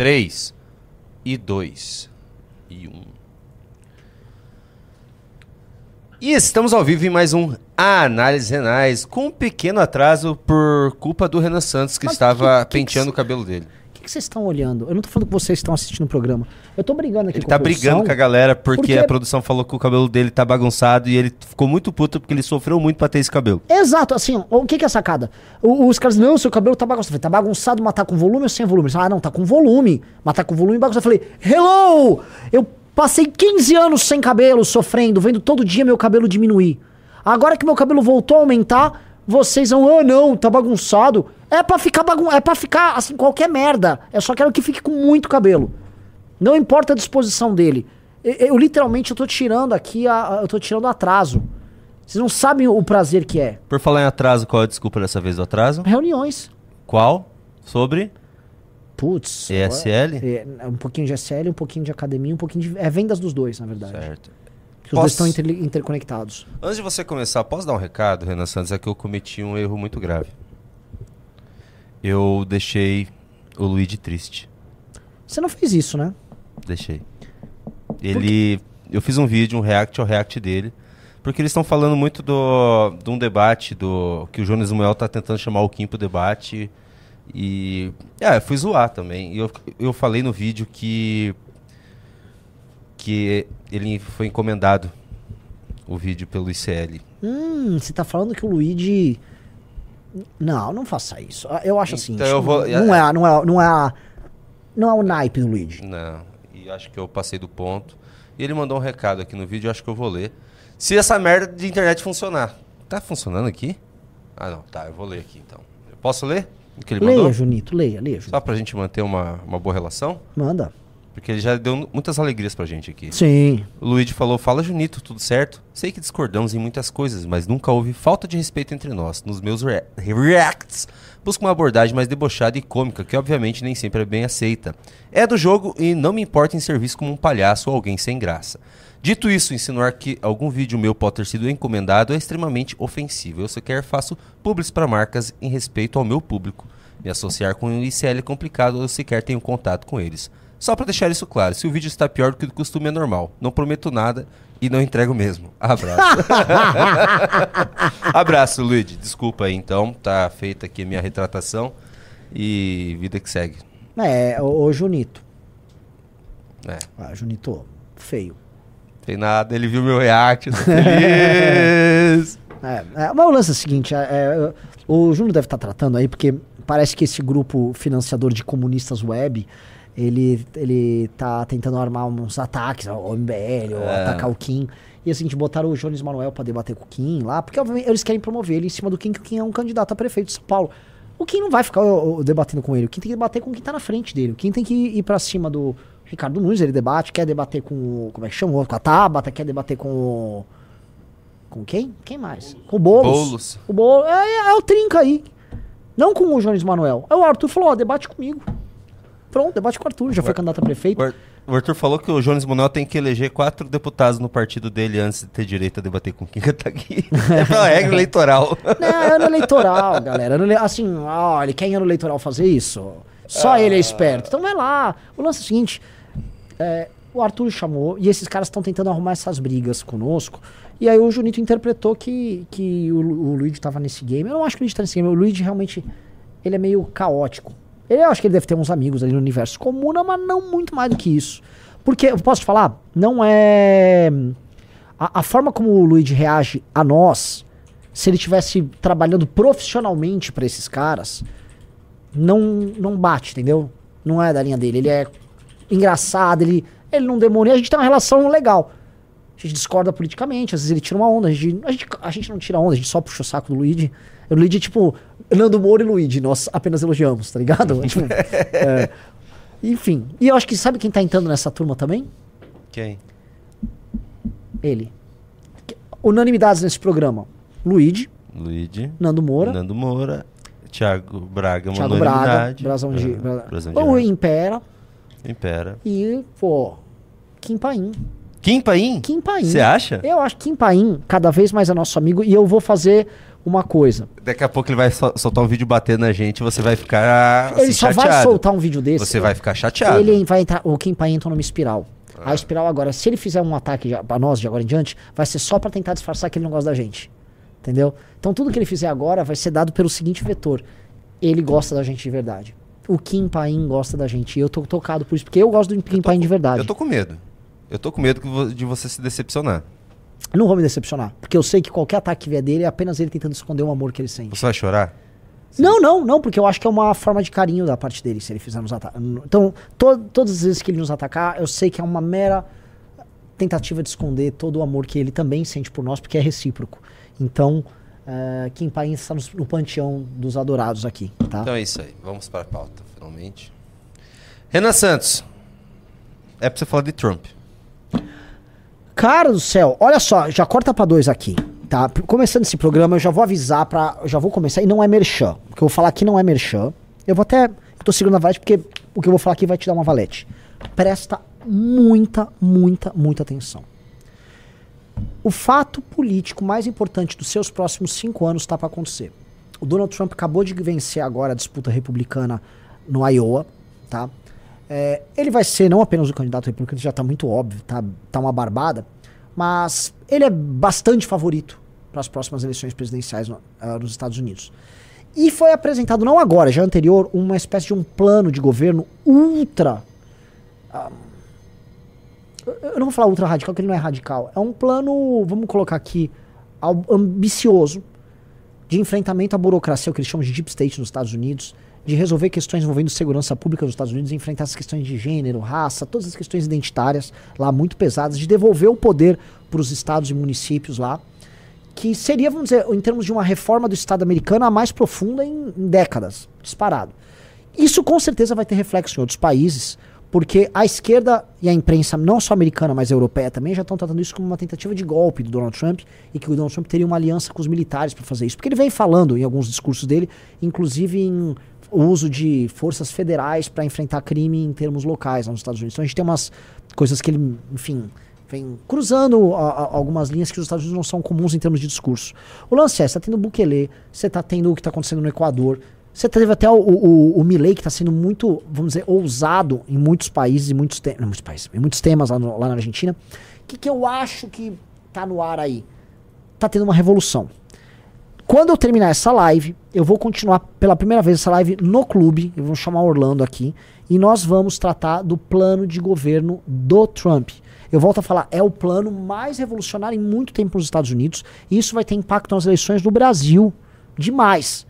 3 e 2 e 1. E estamos ao vivo em mais um Análise Renais, com um pequeno atraso por culpa do Renan Santos, que Mas estava que- que- penteando que- o cabelo dele. O que, vocês estão olhando? Eu não tô falando que vocês estão assistindo o programa. Eu tô brigando aqui Ele com tá a produção. brigando com a galera porque, porque- a produção falou que o cabelo dele tá bagunçado e ele ficou muito puto porque ele sofreu muito pra ter esse cabelo. Exato, assim, o que, que é sacada? O- os caras, não, seu cabelo tá bagunçado. Eu falei, tá bagunçado, mas tá com volume ou sem volume? Eles ah, não, tá com volume, mas tá com volume bagunçado. Eu falei, hello! Eu passei 15 anos sem cabelo, sofrendo, vendo todo dia meu cabelo diminuir. Agora que meu cabelo voltou a aumentar, vocês vão, ah, não, tá bagunçado. É pra ficar bagun é para ficar, assim, qualquer merda. Eu só quero que fique com muito cabelo. Não importa a disposição dele. Eu, eu, literalmente eu tô tirando aqui, a, eu tô tirando atraso. Vocês não sabem o prazer que é. Por falar em atraso, qual é a desculpa dessa vez do atraso? Reuniões. Qual? Sobre? Putz. ESL? É, é um pouquinho de SL, um pouquinho de academia, um pouquinho de. É vendas dos dois, na verdade. Certo. Porque os dois Posso- estão inter- interconectados. Antes de você começar, posso dar um recado, Renan Santos? É que eu cometi um erro muito grave. Eu deixei o Luigi triste. Você não fez isso, né? Deixei. Ele. Eu fiz um vídeo, um react ao react dele. Porque eles estão falando muito do, de um debate do que o Jonas Samuel tá tentando chamar o Kim pro debate. E. É, eu fui zoar também. Eu, eu falei no vídeo que. Que ele foi encomendado o vídeo pelo ICL. Hum, você tá falando que o Luigi. Não, não faça isso. Eu acho assim. Então eu vou- Não é, não é, não é, a- não é o naipe do Luigi. Não, e acho que eu passei do ponto. E ele mandou um recado aqui no vídeo, eu acho que eu vou ler. Se essa merda de internet funcionar. Tá funcionando aqui? Ah, não, tá, eu vou ler aqui então. Eu posso ler o que ele Leia, mandou? Junito, leia, leia, Junito. Só pra gente manter uma, uma boa relação? Manda. Porque ele já deu muitas alegrias pra gente aqui. Sim. O Luigi falou: Fala, Junito, tudo certo? Sei que discordamos em muitas coisas, mas nunca houve falta de respeito entre nós. Nos meus rea- reacts, busco uma abordagem mais debochada e cômica, que obviamente nem sempre é bem aceita. É do jogo e não me importa em ser visto como um palhaço ou alguém sem graça. Dito isso, insinuar que algum vídeo meu pode ter sido encomendado é extremamente ofensivo. Eu sequer faço publis para marcas em respeito ao meu público. Me associar com o ICL é complicado, eu sequer tenho contato com eles. Só para deixar isso claro, se o vídeo está pior do que o costume é normal. Não prometo nada e não entrego mesmo. Abraço. Abraço, Luigi. Desculpa aí então, tá feita aqui a minha retratação e vida que segue. É, ô, ô Junito. É, Ah, Junito, feio. tem nada, ele viu meu react, tô feliz. É, é, mas o lance é o seguinte, é, é, o Júnior deve estar tratando aí, porque parece que esse grupo financiador de comunistas web, ele, ele tá tentando armar uns ataques ao MBL, ou É. atacar o Kim. E assim, de botaram o Jones Manuel pra debater com o Kim lá, porque obviamente eles querem promover ele em cima do Kim, que o Kim é um candidato a prefeito de São Paulo. O Kim não vai ficar ó, ó, debatendo com ele, o Kim tem que debater com quem tá na frente dele. O Kim tem que ir pra cima do Ricardo Nunes, ele debate, quer debater com o. Como é que chama? Com a Tabata, quer debater com o. Com quem? Quem mais? Com o Boulos. Boulos. O Boulos. É, é, é o trinca aí. Não com o Jones Manuel. Aí o Arthur falou, ó, debate comigo. Pronto, debate com o Arthur, já foi candidato a prefeito. O Ar- O Arthur falou que o Jones Manuel tem que eleger quatro deputados no partido dele antes de ter direito a debater com quem tá aqui. É pela regra eleitoral. Não, é ano eleitoral, galera. Ano ele- Assim, olha, quem é ano eleitoral fazer isso? Só ele é esperto. Então vai lá. O lance é o seguinte: é, o Arthur chamou e esses caras estão tentando arrumar essas brigas conosco. E aí o Junito interpretou que, que o, o Luigi tava nesse game. Eu não acho que o Luigi tá nesse game. O Luigi realmente ele é meio caótico. Ele, eu acho que ele deve ter uns amigos ali no universo comuna, mas não muito mais do que isso. Porque, eu posso te falar, não é. A, a forma como o Luigi reage a nós, se ele tivesse trabalhando profissionalmente pra esses caras, não, não bate, entendeu? Não é da linha dele. Ele é engraçado, ele, ele não demora. A gente tem uma relação legal. A gente discorda politicamente, às vezes ele tira uma onda. A gente, a gente, a gente não tira onda, a gente só puxa o saco do Luigi. O Luigi é tipo Nando Moura e Luigi, nós apenas elogiamos, tá ligado? Tipo, é. Enfim. E eu acho que sabe quem tá entrando nessa turma também? Quem? Ele. Unanimidades nesse programa. Luigi, Luigi. Nando Moura, Nando Moura. Thiago Braga, Thiago Braga. Brasão de, É, Bra- Brasão de o Rap. Impera Impera. e, pô, Kim Paim. Kim Paim? Kim Paim. Você acha? Eu acho que Kim Paim cada vez mais é nosso amigo e eu vou fazer uma coisa. Daqui a pouco ele vai sol- soltar um vídeo batendo na gente e você vai ficar assim, ele só vai chateado. soltar um vídeo desse. Você vai ficar chateado. Ele vai entrar. O Kim Pai entra numa espiral. A espiral agora, se ele fizer um ataque pra nós de agora em diante, vai ser só pra tentar disfarçar que ele não gosta da gente. Entendeu? Então tudo que ele fizer agora vai ser dado pelo seguinte vetor. Ele gosta da gente de verdade. O Kim Paim gosta da gente. E eu tô tocado por isso, porque eu gosto do Kim Paim de verdade. Eu tô com medo. Eu tô com medo de você se decepcionar. Não vou me decepcionar. Porque eu sei que qualquer ataque que vier dele é apenas ele tentando esconder o amor que ele sente. Você vai chorar? Não, não, não, porque eu acho que é uma forma de carinho da parte dele, se ele fizer nos atacar. Então, to todas as vezes que ele nos atacar, eu sei que é uma mera tentativa de esconder todo o amor que ele também sente por nós, porque é recíproco. Então, uh, Kim Paim está no, no panteão dos adorados aqui, tá? Então é isso aí. Vamos para a pauta, finalmente. Renan Santos. É pra você falar de Trump. Cara do céu, olha só, já corta pra dois aqui, tá? Começando esse programa, eu já vou avisar. Eu já vou começar, e não é merchan. O que eu vou falar aqui não é merchan. Eu vou até. Eu tô segurando a valete porque o que eu vou falar aqui vai te dar uma valete. Presta muita, muita, muita atenção. O fato político mais importante dos seus próximos cinco anos está para acontecer. O Donald Trump acabou de vencer agora a disputa republicana no Iowa, tá? É, ele vai ser não apenas o candidato republicano, já tá muito óbvio, tá, tá uma barbada, mas ele é bastante favorito para as próximas eleições presidenciais no- ah, nos Estados Unidos. E foi apresentado, não agora, já anterior, uma espécie de um plano de governo ultra. ah, eu- não vou falar ultra radical, porque ele não é radical. É um plano, vamos colocar aqui, ambicioso, de enfrentamento à burocracia, o que eles chamam de deep state nos Estados Unidos, de resolver questões envolvendo segurança pública nos Estados Unidos, enfrentar as questões de gênero, raça, todas as questões identitárias lá muito pesadas, de devolver o poder para os estados e municípios lá, que seria, vamos dizer, em termos de uma reforma do Estado americano, a mais profunda em, em décadas, disparado. Isso com certeza vai ter reflexo em outros países, porque a esquerda e a imprensa, não só americana, mas europeia também, já estão tratando isso como uma tentativa de golpe do Donald Trump e que o Donald Trump teria uma aliança com os militares para fazer isso. Porque ele vem falando em alguns discursos dele, inclusive em o uso de forças federais para enfrentar crime em termos locais nos Estados Unidos. Então a gente tem umas coisas que ele, enfim, vem cruzando a- a- algumas linhas que os Estados Unidos não são comuns em termos de discurso. O lance é, você tá tendo o Bukele, você tá tendo o que tá acontecendo no Equador, você teve até o, o, o Milley que tá sendo muito, vamos dizer, ousado em muitos países, em muitos, não, muitos países, em muitos temas lá, no- lá na Argentina. O que, que eu acho que tá no ar aí? Tá tendo uma revolução. Quando eu terminar essa live, eu vou continuar pela primeira vez essa live no clube. Eu vou chamar Orlando aqui. E nós vamos tratar do plano de governo do Trump. Eu volto a falar, é o plano mais revolucionário em muito tempo nos Estados Unidos. E isso vai ter impacto nas eleições do Brasil. Demais.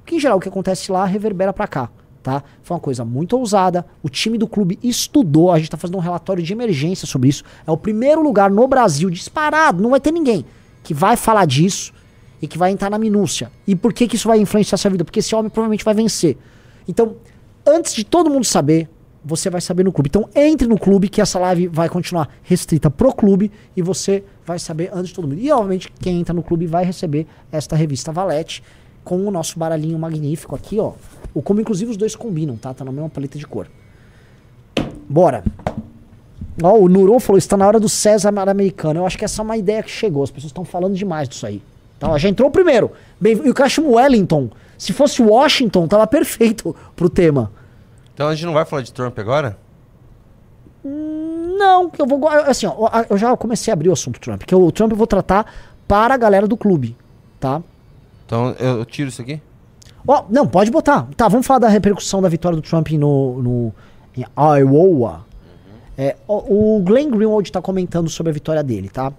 Porque em geral o que acontece lá reverbera pra cá. Tá? Foi uma coisa muito ousada. O time do clube estudou. A gente tá fazendo um relatório de emergência sobre isso. É o primeiro lugar no Brasil, disparado, não vai ter ninguém, que vai falar disso e que vai entrar na minúcia. E por que, que isso vai influenciar sua vida? Porque esse homem provavelmente vai vencer. Então, antes de todo mundo saber, você vai saber no clube. Então, entre no clube, que essa live vai continuar restrita pro clube e você vai saber antes de todo mundo. E, obviamente, quem entra no clube vai receber esta revista Valete com o nosso baralhinho magnífico aqui, ó. O como, inclusive, os dois combinam, tá? Tá na mesma paleta de cor. Bora. Ó, o Nuron falou, está na hora do César americano. Eu acho que essa é uma ideia que chegou. As pessoas estão falando demais disso aí. Então, ó, já entrou o primeiro. Bem, e o chama Wellington. Se fosse Washington, tava perfeito pro tema. Então a gente não vai falar de Trump agora? Não, eu vou. Assim, ó, eu já comecei a abrir o assunto Trump. Que o Trump eu vou tratar para a galera do clube, tá? Então eu, tiro isso aqui? Ó, não, pode botar. Tá, vamos falar da repercussão da vitória do Trump no, no em Iowa. É, o, o Glenn Greenwald tá comentando sobre a vitória dele, tá?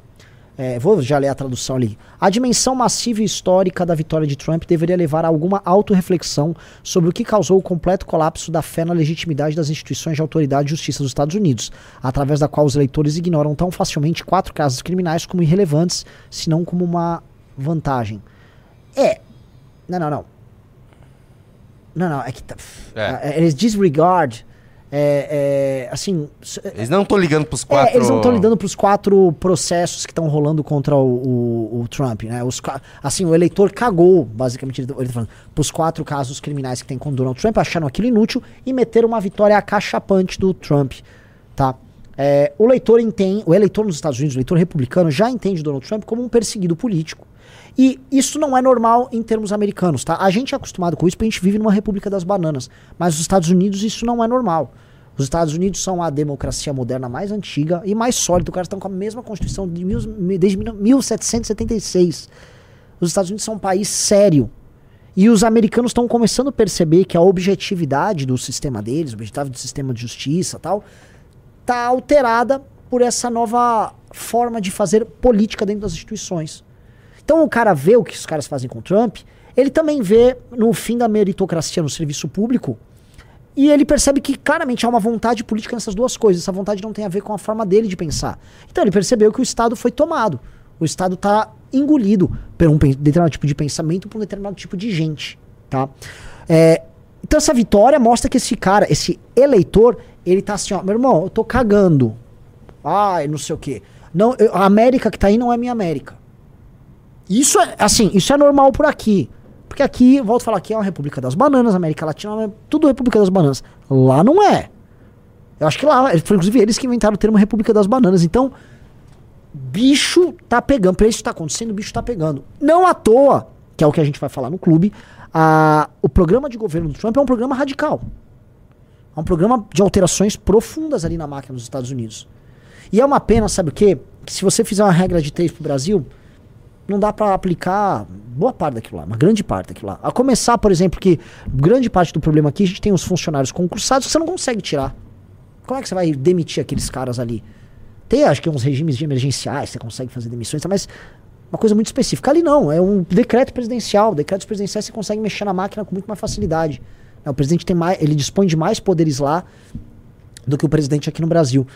É, vou já ler a tradução ali. A dimensão massiva e histórica da vitória de Trump deveria levar a alguma autorreflexão sobre o que causou o completo colapso da fé na legitimidade das instituições de autoridade e justiça dos Estados Unidos, através da qual os eleitores ignoram tão facilmente quatro casos criminais como irrelevantes, se não como uma vantagem. É. Não, não, não. Não, não, é que tá. É. É, Eles disregard. É, é, assim. Eles não estão ligando pros quatro. é, eles não estão lidando para os quatro processos que estão rolando contra o, o- o Trump, né? Os, assim, o eleitor cagou, basicamente, ele, ele tá falando, pros quatro casos criminais que tem com o Donald Trump, acharam aquilo inútil e meteram uma vitória acachapante do Trump, tá? É, o eleitor entende, o eleitor nos Estados Unidos, o eleitor republicano, já entende Donald Trump como um perseguido político E isso não é normal em termos americanos, tá? A gente é acostumado com isso porque a gente vive numa república das bananas. Mas nos Estados Unidos isso não é normal. Os Estados Unidos são a democracia moderna mais antiga e mais sólida. Os caras estão com a mesma constituição de mil, desde 1776. Os Estados Unidos são um país sério. E os americanos estão começando a perceber que a objetividade do sistema deles, objetividade do sistema de justiça tal, tá alterada por essa nova forma de fazer política dentro das instituições. Então o cara vê o que os caras fazem com o Trump, ele também vê no fim da meritocracia no serviço público, e ele percebe que claramente há uma vontade política nessas duas coisas. Essa vontade não tem a ver com a forma dele de pensar. Então ele percebeu que o Estado foi tomado. O Estado está engolido por um determinado tipo de pensamento, por um determinado tipo de gente. Tá? É, então essa vitória mostra que esse cara, esse eleitor, ele tá assim, ó, meu irmão, eu tô cagando. Ai, não sei o quê. Não, eu, a América que tá aí não é minha América. Isso é, assim, isso é normal por aqui. Porque aqui, volto a falar, aqui é uma República das Bananas, América Latina é tudo República das Bananas. Lá não é. Eu acho que lá, foi inclusive eles que inventaram o termo República das Bananas. Então, bicho tá pegando. Pra isso tá acontecendo, bicho tá pegando. Não à toa, que é o que a gente vai falar no clube, a, o programa de governo do Trump é um programa radical. É um programa de alterações profundas ali na máquina dos Estados Unidos. E é uma pena, sabe o quê? Que se você fizer uma regra de três pro Brasil, não dá para aplicar boa parte daquilo lá, uma grande parte daquilo lá. A começar, por exemplo, que grande parte do problema aqui a gente tem os funcionários concursados que você não consegue tirar. Como é que você vai demitir aqueles caras ali? Tem, acho que uns regimes de emergenciais, você consegue fazer demissões, mas uma coisa muito específica. Ali não, é um decreto presidencial. Decretos presidenciais você consegue mexer na máquina com muito mais facilidade. O presidente tem mais, ele dispõe de mais poderes lá do que o presidente aqui no Brasil.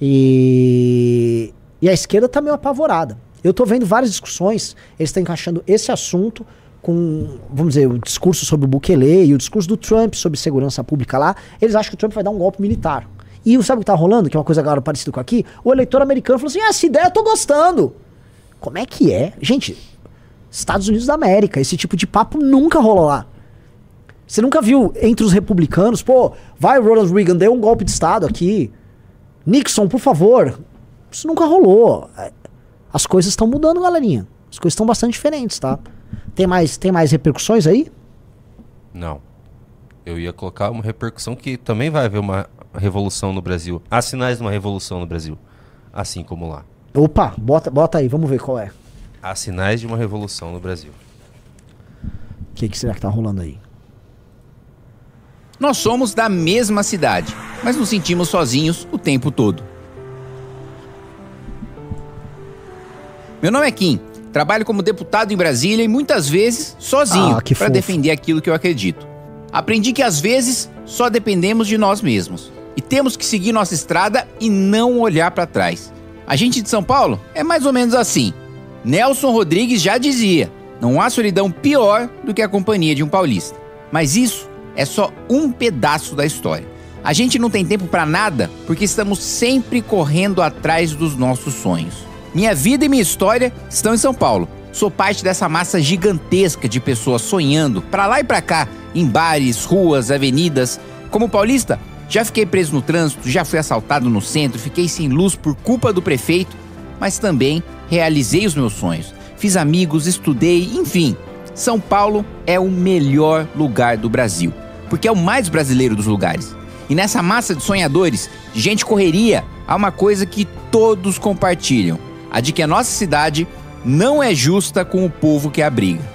E, e a esquerda tá meio apavorada. Eu tô vendo várias discussões, eles estão encaixando esse assunto com, vamos dizer, o discurso sobre o Bukele e o discurso do Trump sobre segurança pública lá. Eles acham que o Trump vai dar um golpe militar. E sabe o que tá rolando? Que é uma coisa agora parecida com aqui? O eleitor americano falou assim: ah, essa ideia eu tô gostando. Como é que é? Gente, Estados Unidos da América, esse tipo de papo nunca rolou lá. Você nunca viu entre os republicanos, pô, vai Ronald Reagan, deu um golpe de Estado aqui. Nixon, por favor. Isso nunca rolou. As coisas estão mudando, galerinha. As coisas estão bastante diferentes, tá? Tem mais, tem mais repercussões aí? Não. Eu ia colocar uma repercussão que também vai haver uma revolução no Brasil. Há sinais de uma revolução no Brasil. Assim como lá. Opa, bota, bota aí, vamos ver qual é. Há sinais de uma revolução no Brasil. O que, que será que tá rolando aí? Nós somos da mesma cidade, mas nos sentimos sozinhos o tempo todo. Meu nome é Kim, trabalho como deputado em Brasília e muitas vezes sozinho Ah, para defender aquilo que eu acredito. Aprendi que às vezes só dependemos de nós mesmos e temos que seguir nossa estrada e não olhar para trás. A gente de São Paulo é mais ou menos assim. Nelson Rodrigues já dizia: não há solidão pior do que a companhia de um paulista. Mas isso é só um pedaço da história. A gente não tem tempo para nada porque estamos sempre correndo atrás dos nossos sonhos. Minha vida e minha história estão em São Paulo. Sou parte dessa massa gigantesca de pessoas sonhando para lá e para cá, em bares, ruas, avenidas. Como paulista, já fiquei preso no trânsito, já fui assaltado no centro, fiquei sem luz por culpa do prefeito, mas também realizei os meus sonhos. Fiz amigos, estudei, enfim. São Paulo é o melhor lugar do Brasil, porque é o mais brasileiro dos lugares. E nessa massa de sonhadores, gente correria, há uma coisa que todos compartilham: a de que a nossa cidade não é justa com o povo que a abriga.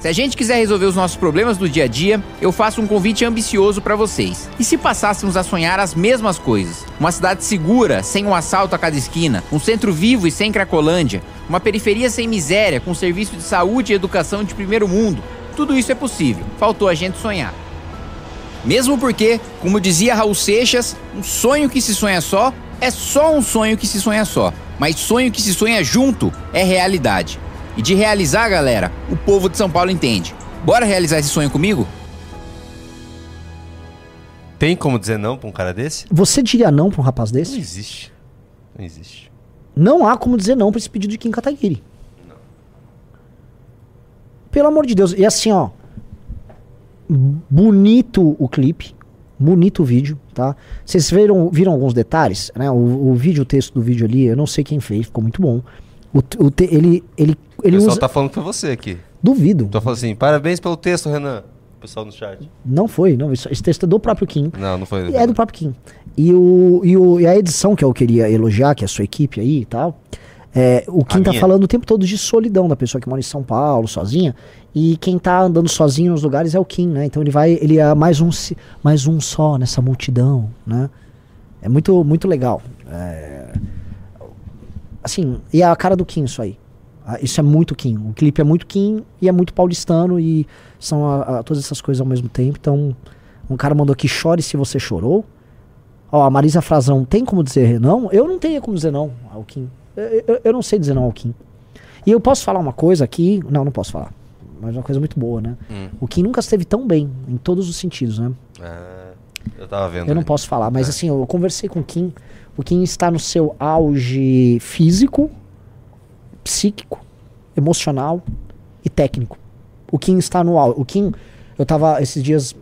Se a gente quiser resolver os nossos problemas do dia a dia, eu faço um convite ambicioso para vocês. E se passássemos a sonhar as mesmas coisas? Uma cidade segura, sem um assalto a cada esquina, um centro vivo e sem cracolândia, uma periferia sem miséria, com serviço de saúde e educação de primeiro mundo. Tudo isso é possível. Faltou a gente sonhar. Mesmo porque, como dizia Raul Seixas, um sonho que se sonha só é só um sonho que se sonha só. Mas sonho que se sonha junto é realidade. E de realizar, galera, o povo de São Paulo entende. Bora realizar esse sonho comigo? Tem como dizer não pra um cara desse? Você diria não pra um rapaz Não desse? existe. Não existe. Não há como dizer não pra esse pedido de Kim Kataguiri. Pelo amor de Deus. E assim, ó. Bonito o clipe. Bonito o vídeo, tá? Vocês viram, viram alguns detalhes, né? O, o vídeo, o texto do vídeo ali, eu não sei quem fez, ficou muito bom. O, o te- ele, ele ele o pessoal usa. tá falando pra você aqui. Duvido. Tô falando assim, parabéns pelo texto, Renan. O pessoal no chat. Não foi, não. Esse texto é do próprio Kim. Não, não foi. É do próprio Kim. E, o, e, o, e a edição que eu queria elogiar, que é a sua equipe aí e tal, é, o Kim tá minha? falando o tempo todo de solidão da pessoa que mora em São Paulo, sozinha. E quem tá andando sozinho nos lugares é o Kim, né? Então ele vai, ele é mais um, mais um só nessa multidão, né? É muito, muito legal. É, assim, e é a cara do Kim isso aí. Ah, Isso é muito Kim. O clipe é muito Kim e é muito paulistano e são a- a- todas essas coisas ao mesmo tempo. Então, um cara mandou aqui, chore se você chorou. Ó, a Marisa Frazão, tem como dizer não? Eu não tenho como dizer não ao Kim. Eu, eu- não sei dizer não ao Kim. E eu posso falar uma coisa aqui. Não, não posso falar. Mas uma coisa muito boa, né? Hum. O Kim nunca esteve tão bem, em todos os sentidos, né? Ah, eu tava vendo. Eu não posso falar, mas É. assim, eu conversei com o Kim. O Kim está no seu auge físico, psíquico, emocional e técnico. O Kim está no auge. O Kim, eu tava esses dias.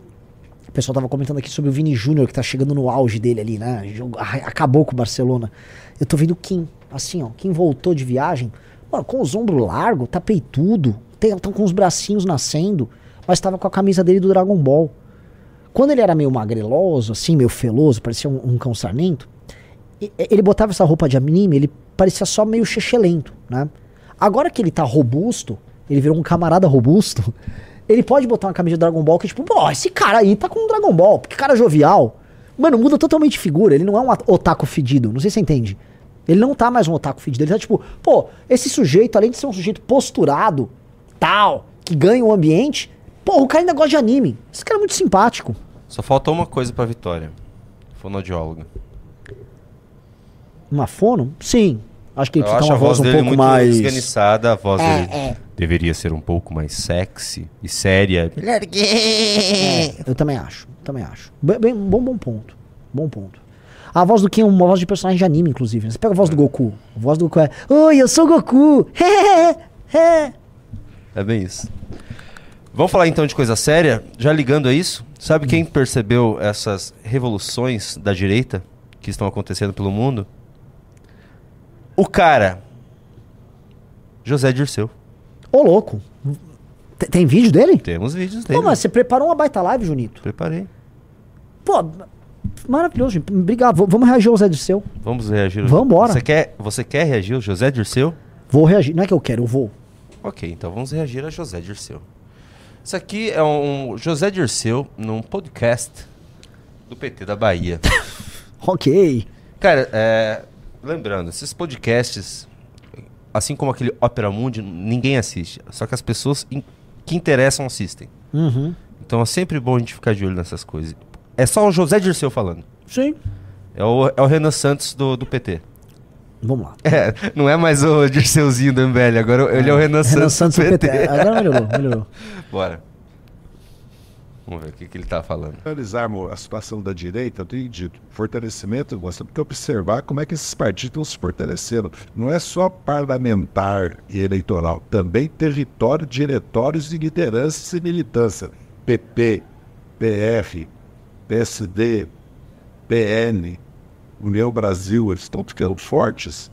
O pessoal tava comentando aqui sobre o Vini Júnior, que tá chegando no auge dele ali, né? Acabou com o Barcelona. Eu tô vendo o Kim, assim, ó. Kim voltou de viagem, mano, com os ombros largos, tá peitudo, tem, com os bracinhos nascendo, mas tava com a camisa dele do Dragon Ball. Quando ele era meio magreloso, assim, meio feloso, parecia um, um cão sarnento, e- ele botava essa roupa de anime, ele parecia só meio chechelento, né? Agora que ele tá robusto, ele virou um camarada robusto, ele pode botar uma camisa de Dragon Ball que, tipo, pô, esse cara aí tá com um Dragon Ball, porque cara jovial. Mano, muda totalmente de figura, ele não é um otaku fedido, não sei se você entende. Ele não tá mais um otaku fedido, ele tá tipo, pô, esse sujeito, além de ser um sujeito posturado, tal, que ganha o ambiente, pô, o cara ainda gosta de anime. Esse cara é muito simpático. Só faltou uma coisa pra Vitória. Fonoaudióloga. Uma fono? Sim. Acho que ele precisa ter a uma voz voz um dele pouco muito mais. esganiçada, a voz É, dele é. deveria ser um pouco mais sexy e séria. É, eu também acho. Também acho. Bem, bem- bom, bom ponto. Bom ponto. A voz do Kim é uma voz de personagem de anime, inclusive. né? Você pega a voz do Goku. A voz do Goku é. Oi, eu sou o Goku! É bem isso. Vamos falar então de coisa séria? Já ligando a isso, sabe quem percebeu essas revoluções da direita que estão acontecendo pelo mundo? O cara. José Dirceu. Ô, louco. Tem, tem vídeo dele? Temos vídeos dele. Pô, mas você preparou uma baita live, Junito. Preparei. Pô, maravilhoso, gente. Obrigado. Vamos reagir ao Zé Dirceu. Vamos reagir. Vambora. Você quer, você quer reagir ao José Dirceu? Vou reagir. Não é que eu quero, eu vou. Ok, então vamos reagir a José Dirceu. Isso aqui é um José Dirceu num podcast do PT da Bahia. Ok. Cara, é, lembrando, esses podcasts, assim como aquele Opera Mundi, ninguém assiste. Só que as pessoas in- que interessam assistem. Uhum. Então é sempre bom a gente ficar de olho nessas coisas. É só o José Dirceu falando. Sim. É o, é o Renan Santos do, do PT. Vamos lá. É, não é mais o Dirceuzinho do MBL, agora ele é o Renan, Renan Santos, Santos do PT. PT. Agora melhorou, melhorou. Bora. Vamos ver o que, que ele tá falando. analisarmos a situação da direita, eu tenho dito, fortalecimento, nós temos que observar como é que esses partidos estão se fortalecendo. Não é só parlamentar e eleitoral, também território, diretórios e lideranças e militância. PP, PF, PSD, PN, União Brasil, eles estão ficando fortes.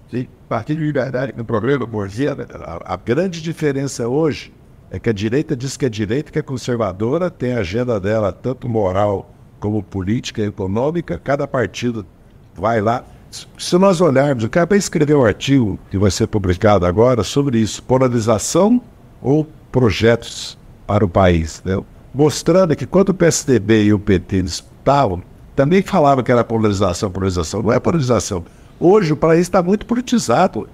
Partido de Liberdade, no programa Borgia, a, a grande diferença hoje é que a direita diz que é direita, que é conservadora, tem a agenda dela, tanto moral como política e econômica. Cada partido vai lá. Se- Se nós olharmos, o cara vai escrever um artigo que vai ser publicado agora sobre isso, polarização ou projetos para o país, né? Mostrando que quando o PSDB e o PT disputavam, também falavam que era polarização, polarização. Não é polarização. Hoje o país está muito politizado.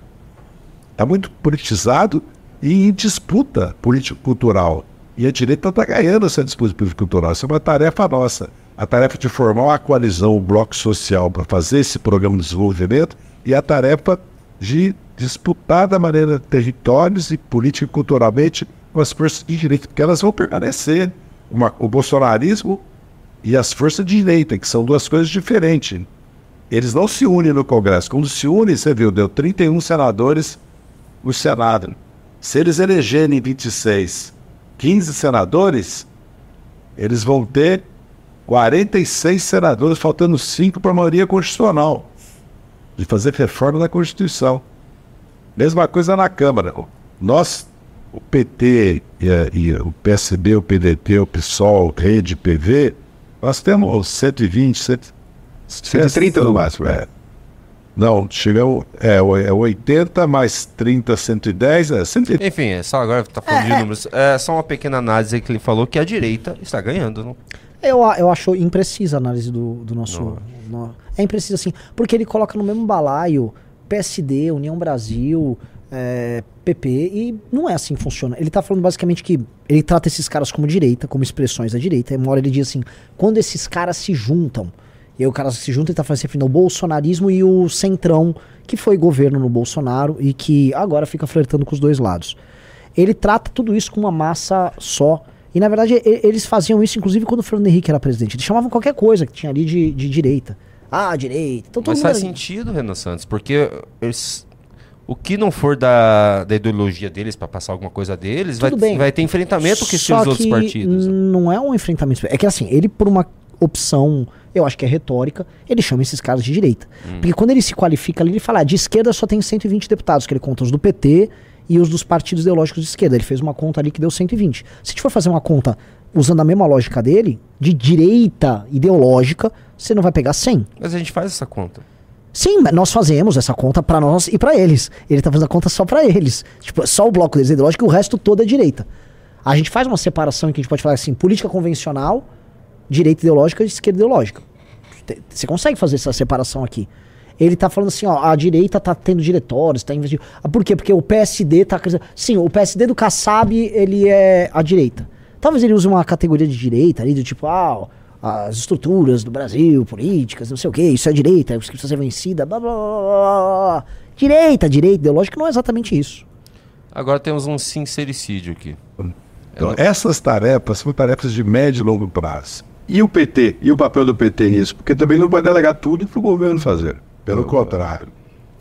Está muito politizado e em disputa político-cultural. E a direita está ganhando essa disputa político-cultural. Isso é uma tarefa nossa. A tarefa de formar uma coalizão, um bloco social para fazer esse programa de desenvolvimento e a tarefa de disputar da maneira territórios e político-culturalmente com as forças de direita, porque elas vão permanecer. Uma- o bolsonarismo e as forças de direita, que são duas coisas diferentes. Eles não se unem no Congresso. Quando se unem, você viu, deu 31 senadores no Senado. Se eles elegerem 26, 15 senadores, eles vão ter 46 senadores, faltando 5 para a maioria constitucional, de fazer reforma da Constituição. Mesma coisa na Câmara. Nós, o PT e, e o PSB, o PDT, o PSOL, Rede, PV, nós temos 120, 100, 130 no máximo, É. Não, chega ao- é, o- é 80 mais 30, 110, é 130. Enfim, é só agora tá falando de números. É só uma pequena análise que ele falou que a direita está ganhando, não? Eu, eu acho imprecisa a análise do, do nosso. no- é imprecisa, assim. Porque ele coloca no mesmo balaio PSD, União Brasil, é, PP, e não é assim que funciona. Ele tá falando basicamente que ele trata esses caras como direita, como expressões da direita. E uma hora ele diz assim: quando esses caras se juntam, e aí o cara se junta e tá fazendo referindo ao bolsonarismo e o centrão, que foi governo no Bolsonaro e que agora fica flertando com os dois lados. Ele trata tudo isso com uma massa só. E na verdade eles faziam isso inclusive quando o Fernando Henrique era presidente. Eles chamavam qualquer coisa que tinha ali de, de direita. Ah, direita. Então, Mas faz era- sentido, Renan Santos, porque eles- o que não for da, da ideologia deles para passar alguma coisa deles, vai, bem. vai ter enfrentamento com Só esses outros que partidos. Não é um enfrentamento. É que assim, ele por uma opção, eu acho que é retórica, ele chama esses caras de direita. Hum. Porque quando ele se qualifica ali, ele fala, ah, de esquerda só tem 120 deputados, que ele conta os do PT e os dos partidos ideológicos de esquerda. Ele fez uma conta ali que deu 120. Se a gente for fazer uma conta usando a mesma lógica dele, de direita ideológica, você não vai pegar 100. Mas a gente faz essa conta. Sim, nós fazemos essa conta pra nós e pra eles. Ele tá fazendo a conta só pra eles. Tipo, só o bloco deles é ideológico e o resto todo é direita. A gente faz uma separação em que a gente pode falar assim, política convencional, direita ideológica e esquerda ideológica. Você consegue fazer essa separação aqui. Ele tá falando assim, ó, a direita tá tendo diretórios, tá investindo. Ah, por quê? Porque o PSD tá crescendo. Sim, o PSD do Kassab, ele é a direita. Talvez ele use uma categoria de direita ali, do tipo, ah, as estruturas do Brasil, políticas, não sei o que, isso é direita, isso precisa ser vencida, blá blá blá blá. Direita, direita, ideológica, não é exatamente isso. Agora temos um sincericídio aqui. Então, essas tarefas são tarefas de médio e longo prazo. E o PT? E o papel do PT nisso? Porque também não vai delegar tudo para o governo fazer. Pelo contrário.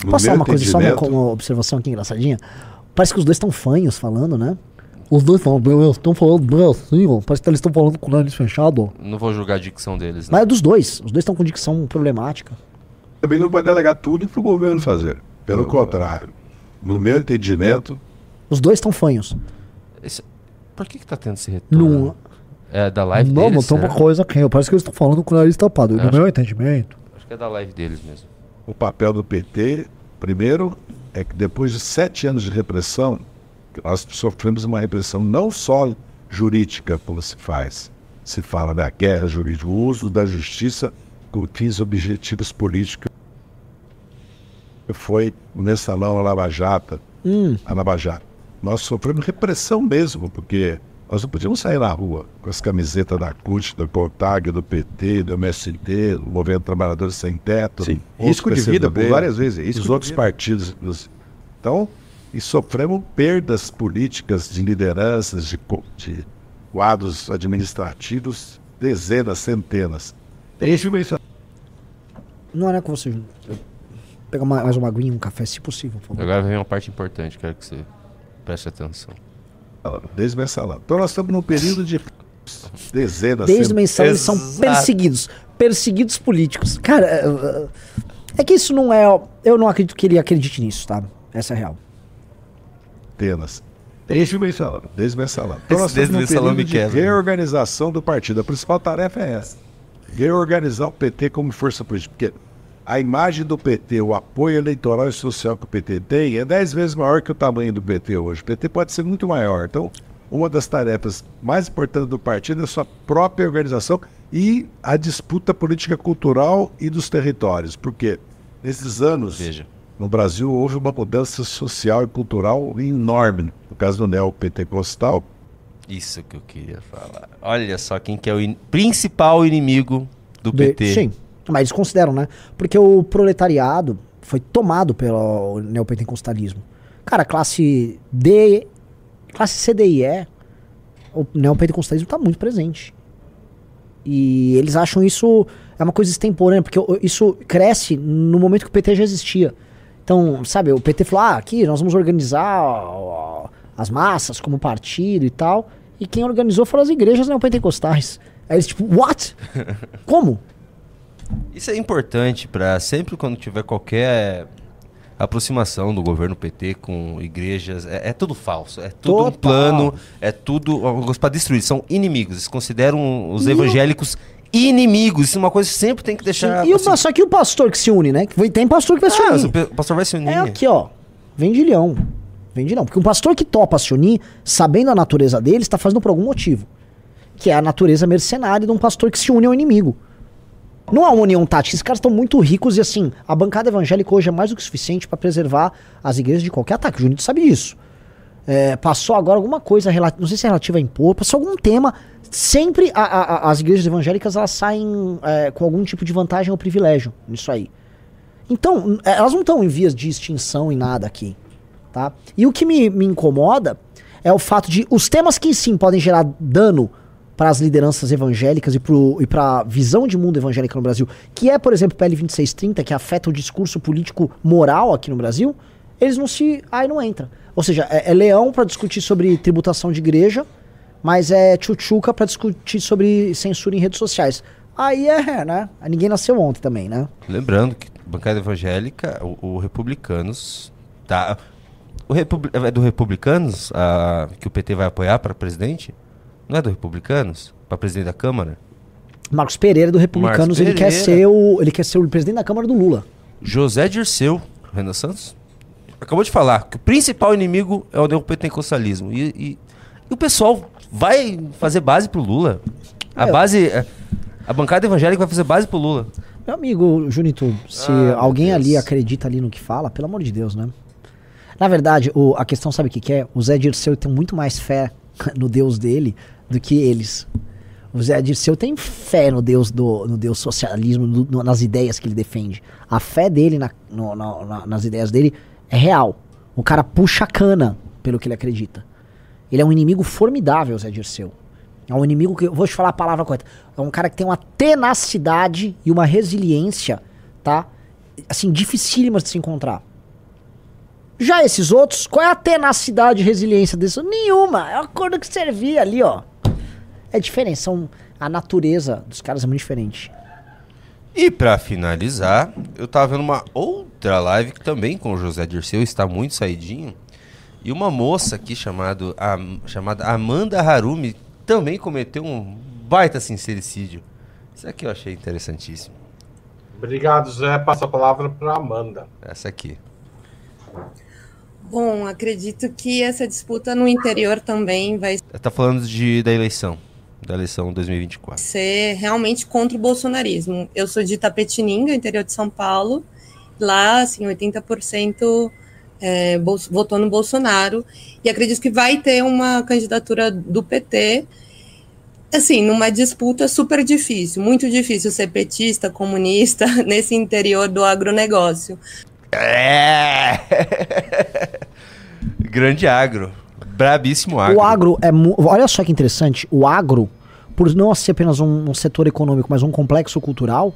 No Posso falar uma coisa, só uma, uma observação aqui engraçadinha? Parece que os dois estão fanhos falando, né? Os dois falam, eles estão falando bem assim, ó. Parece que eles estão falando com o nariz fechado. ó. Não vou julgar a dicção deles. Né? Mas é dos dois. Os dois estão com dicção problemática. Também não vai delegar tudo para o governo fazer. Pelo contrário. No meu entendimento, Os dois estão fanhos. Esse- Por que, que tá tendo esse retorno? Não, É da live não, deles? mas tem uma coisa aqui. Parece que eles estão falando com o nariz tapado. Eu No acho- meu entendimento. Acho que é da live deles mesmo. o papel do PT, primeiro, é que depois de sete anos de repressão, nós sofremos uma repressão não só jurídica, como se faz, se fala da guerra jurídica, o uso da justiça com fins objetivos políticos. Foi o mensalão a Lava Jato, Hum, a Lava Jato. Nós sofremos repressão mesmo, porque nós não podíamos sair na rua com as camisetas da CUT, da CONTAG, do PT, do MST, do Movimento Trabalhadores Sem Teto. Risco de vida, por várias vezes, risco Os outros partidos. os- Então, e sofremos perdas políticas de lideranças, de, de quadros administrativos, dezenas, centenas. Deixa eu pensar. não era com você. Júnior. Pega mais uma aguinha, um café, se possível, por favor. Agora vem uma parte importante, quero que você preste atenção. Desde o mensalão. Então, nós estamos num período de dezenas, Desde o mensalão eles são perseguidos. Perseguidos políticos. Cara, é, é- é que isso não é. Eu não acredito que ele acredite nisso, tá? Essa é a real. Centenas. Deixa eu pensar. Desde o mensalão. Então nós Esse estamos num desde o mensalão período me de quebra, né? reorganização do partido. A principal tarefa é essa. Reorganizar o PT como força política. Porque a imagem do PT, o apoio eleitoral e social que o PT tem é dez vezes maior que o tamanho do PT hoje. O PT pode ser muito maior. Então, uma das tarefas mais importantes do partido é a sua própria organização e a disputa política cultural e dos territórios. Porque nesses anos... Veja. No Brasil houve uma mudança social e cultural enorme. No caso do neopentecostal, Isso que eu queria falar. Olha só quem que é o in- principal inimigo do De- PT. Sim. Mas eles consideram, né? Porque o proletariado foi tomado pelo neopentecostalismo. Cara, classe D, classe C, D e E, o neopentecostalismo tá muito presente. E eles acham isso é uma coisa extemporânea, porque isso cresce no momento que o PT já existia. Então, sabe, o PT falou, ah, aqui nós vamos organizar as massas como partido e tal. E quem organizou foram as igrejas neopentecostais. Aí eles, tipo, what? Como? Isso é importante pra sempre quando tiver qualquer aproximação do governo PT com igrejas é, é tudo falso. É tudo um Total. plano, é tudo para destruir. São inimigos. Eles consideram os E evangélicos inimigos. Isso é uma coisa que sempre tem que deixar. e o, assim, só que o pastor que se une, né? Tem pastor que vai se ah, unir. o o pastor vai se unir. É aqui, ó. Vendilhão. Vendilhão. Porque um pastor que topa se unir, sabendo a natureza dele, está fazendo por algum motivo. Que é a natureza mercenária de um pastor que se une ao inimigo. Não há uma união tática. Esses caras estão muito ricos e assim, a bancada evangélica hoje é mais do que suficiente para preservar as igrejas de qualquer ataque. O Junito sabe disso. É, passou agora alguma coisa, não sei se é relativa a impor, passou algum tema. Sempre a- a- as igrejas evangélicas elas saem é, com algum tipo de vantagem ou privilégio nisso aí. Então, n- elas não estão em vias de extinção e nada aqui. Tá? E o que me, me incomoda é o fato de os temas que sim podem gerar dano para as lideranças evangélicas e para a visão de mundo evangélica no Brasil, que é, por exemplo, PL 2630, que afeta o discurso político moral aqui no Brasil, eles não se. Aí não entra. Ou seja, é, é leão para discutir sobre tributação de igreja, mas é tchutchuca para discutir sobre censura em redes sociais. Aí é, né? Aí Ninguém nasceu ontem também, né? Lembrando que bancada evangélica, o, o Republicanos tá. O Repub- é do Republicanos a, que o PT vai apoiar para presidente? Não é do Republicanos? Para presidente da Câmara? Marcos Pereira do Republicanos, Marcos ele quer Pereira. ser o ele quer ser o presidente da Câmara do Lula. José Dirceu, Renan Santos, acabou de falar que o principal inimigo é o neopentecostalismo. E, e, e o pessoal vai fazer base pro Lula. A É. base. A bancada evangélica vai fazer base pro Lula. Meu amigo Junito, se Ah, alguém ali acredita ali no que fala, pelo amor de Deus, né? Na verdade, o- a questão sabe o que, que é? O Zé Dirceu tem muito mais fé no Deus dele do que eles. O Zé Dirceu tem fé no Deus do no Deus socialismo, no- no- nas ideias que ele defende. A fé dele na- no- na- nas ideias dele é real. O cara puxa a cana pelo que ele acredita. Ele é um inimigo formidável, Zé Dirceu. É um inimigo que. eu Vou te falar a palavra correta. É um cara que tem uma tenacidade e uma resiliência, tá? Assim, dificílimas de se encontrar. Já esses outros, qual é a tenacidade e resiliência desses? Nenhuma. É a cor do que servia ali, ó. É diferente. São, a natureza dos caras é muito diferente. E pra finalizar, eu tava vendo uma outra live que também com o José Dirceu, está muito saidinho. E uma moça aqui chamado, Am- chamada Amanda Harumi também cometeu um baita sincericídio. Isso aqui eu achei interessantíssimo. Obrigado, Zé. Passa a palavra para Amanda. Essa aqui. Bom, acredito que essa disputa no interior também vai Ela tá falando de, da eleição, da eleição 2024. ser realmente contra o bolsonarismo. Eu sou de Tapetininga, interior de São Paulo. Lá, assim, 80% é, votou no Bolsonaro. E acredito que vai ter uma candidatura do PT, assim, numa disputa super difícil. Muito difícil ser petista, comunista, nesse interior do agronegócio. É! Grande agro. Brabíssimo agro. O agro é. Olha só que interessante. O agro, por não ser apenas um, um setor econômico, mas um complexo cultural,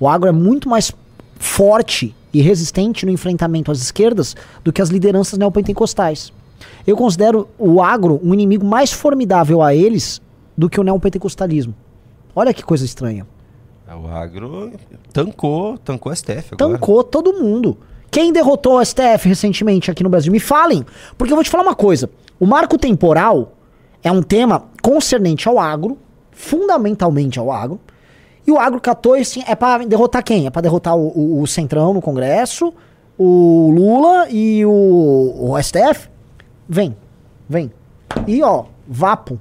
o agro é muito mais forte e resistente no enfrentamento às esquerdas do que as lideranças neopentecostais. Eu considero o agro um inimigo mais formidável a eles do que o neopentecostalismo. Olha que coisa estranha. O agro tancou, tancou a STF agora. Tancou todo mundo. Quem derrotou o STF recentemente aqui no Brasil? Me falem. Porque eu vou te falar uma coisa. O marco temporal é um tema concernente ao agro, fundamentalmente ao agro. E o agro catou assim, é pra derrotar quem? É pra derrotar o, o- o Centrão no Congresso, o Lula e o, o STF? Vem, vem. E ó, vapo.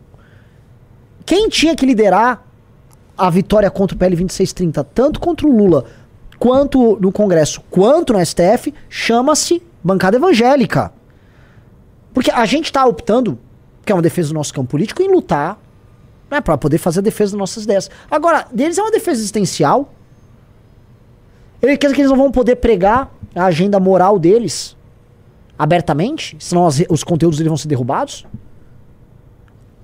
Quem tinha que liderar a vitória contra o PL 2630, tanto contra o Lula quanto no Congresso, quanto no STF, chama-se bancada evangélica. Porque a gente tá optando, que é uma defesa do nosso campo político, em lutar né, para poder fazer a defesa das nossas ideias. Agora, deles é uma defesa existencial. Ele quer que eles não vão poder pregar a agenda moral deles abertamente, senão as- os conteúdos deles vão ser derrubados.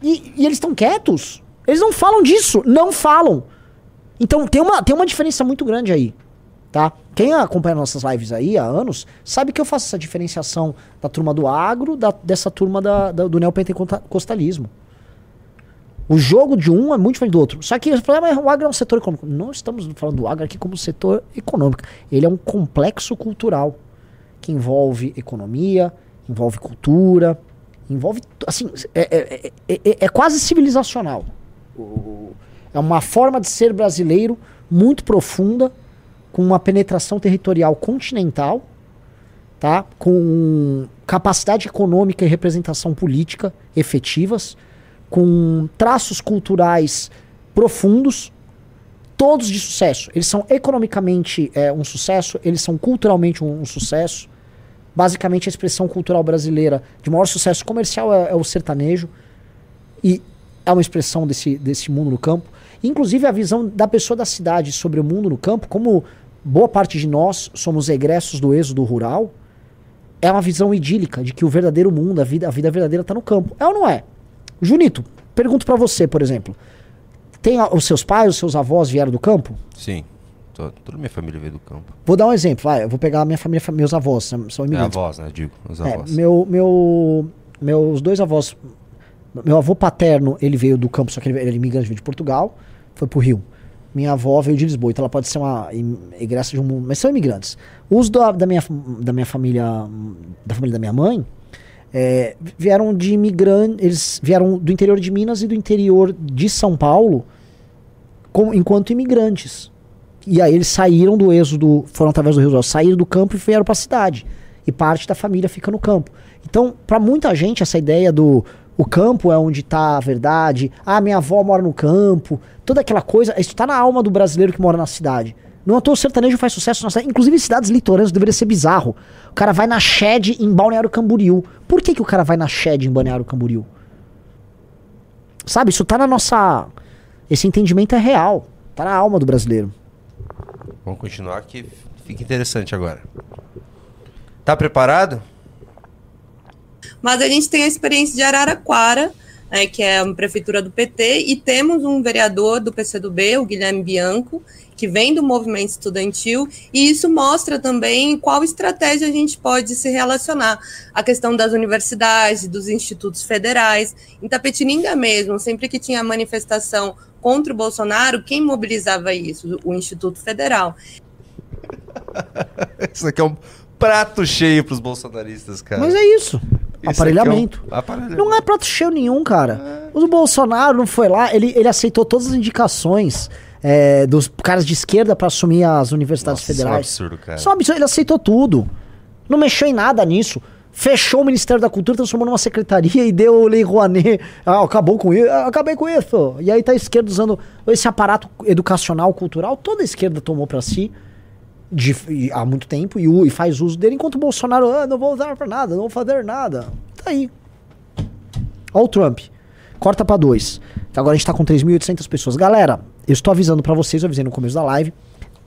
E, e eles estão quietos. Eles não falam disso, não falam. Então tem uma, tem uma diferença muito grande aí, tá? Quem acompanha nossas lives aí há anos, sabe que eu faço essa diferenciação da turma do agro, da, dessa turma da, da- do neopentecostalismo. O jogo de um é muito diferente do outro. Só que fala, "Ah, o agro é um setor econômico. Não estamos falando do agro aqui como setor econômico. Ele é um complexo cultural que envolve economia, envolve cultura, envolve. Assim, é, é, é, é- é quase civilizacional. É uma forma de ser brasileiro muito profunda, com uma penetração territorial continental, tá? com capacidade econômica e representação política efetivas, com traços culturais profundos, todos de sucesso. Eles são economicamente é, um sucesso, eles são culturalmente um, um sucesso. Basicamente, a expressão cultural brasileira de maior sucesso comercial é, é o sertanejo. E é uma expressão desse, desse mundo no campo. Inclusive, a visão da pessoa da cidade sobre o mundo no campo, como boa parte de nós somos egressos do êxodo rural, é uma visão idílica de que o verdadeiro mundo, a vida, a vida verdadeira está no campo. É ou não é? Junito, pergunto pra você, por exemplo. Tem a- os seus pais, os seus avós vieram do campo? Sim. Toda minha família veio do campo. Vou dar um exemplo, vai. Eu vou pegar a minha família, fa- meus avós, são são É imigrantes. avós, né? Digo, os É, avós. meu, meu, meus dois avós. Meu avô paterno, ele veio do campo, só que ele, ele é imigrante, veio de Portugal, foi pro Rio. Minha avó veio de Lisboa, então ela pode ser uma egressa de um mundo. Mas são imigrantes. Os da, da, minha, da minha família, da família da minha mãe, é, vieram de imigrantes. Eles vieram do interior de Minas e do interior de São Paulo com- enquanto imigrantes. E aí eles saíram do êxodo, foram através do Rio Jordão, saíram do campo e vieram para a cidade. E parte da família fica no campo. Então, para muita gente, essa ideia do o campo é onde está a verdade, ah, minha avó mora no campo, toda aquela coisa, isso tá na alma do brasileiro que mora na cidade. Não à toa o sertanejo faz sucesso na cidade, inclusive em cidades litorâneas deveria ser bizarro. O cara vai na Shed em Balneário Camboriú. Por que, que o cara vai na Shed em Balneário Camboriú? Sabe, isso tá na nossa. Esse entendimento é real. Tá na alma do brasileiro. Vamos continuar que fica interessante agora. Tá preparado? Mas a gente tem a experiência de Araraquara, né, que é uma prefeitura do PT, e temos um vereador do PCdoB, o Guilherme Bianco, que vem do movimento estudantil, e isso mostra também qual estratégia a gente pode se relacionar. A questão das universidades, dos institutos federais. Em Tapetininga mesmo, sempre que tinha manifestação contra o Bolsonaro, quem mobilizava isso? O Instituto Federal. Isso aqui é um prato cheio pros bolsonaristas, cara. Mas é isso. Aparelhamento. é um aparelhamento. Não é prato cheio nenhum, cara. O Bolsonaro não foi lá, ele, ele aceitou todas as indicações é, dos caras de esquerda pra assumir as universidades Nossa, isso é um federais. absurdo, cara. Isso é um absurdo, ele aceitou tudo. Não mexeu em nada nisso. Fechou o Ministério da Cultura, transformou numa secretaria e deu o Lei Rouanet. Ah, acabou com isso. Ah, acabei com isso. E aí tá a esquerda usando esse aparato educacional, cultural, toda a esquerda tomou pra si de- há muito tempo e, e faz uso dele, enquanto o Bolsonaro, ah, não vou usar pra nada, não vou fazer nada. Tá aí. Ó o Trump. Corta pra dois. Agora a gente tá com 3.800 pessoas. Galera, eu estou avisando pra vocês, eu avisei no começo da live.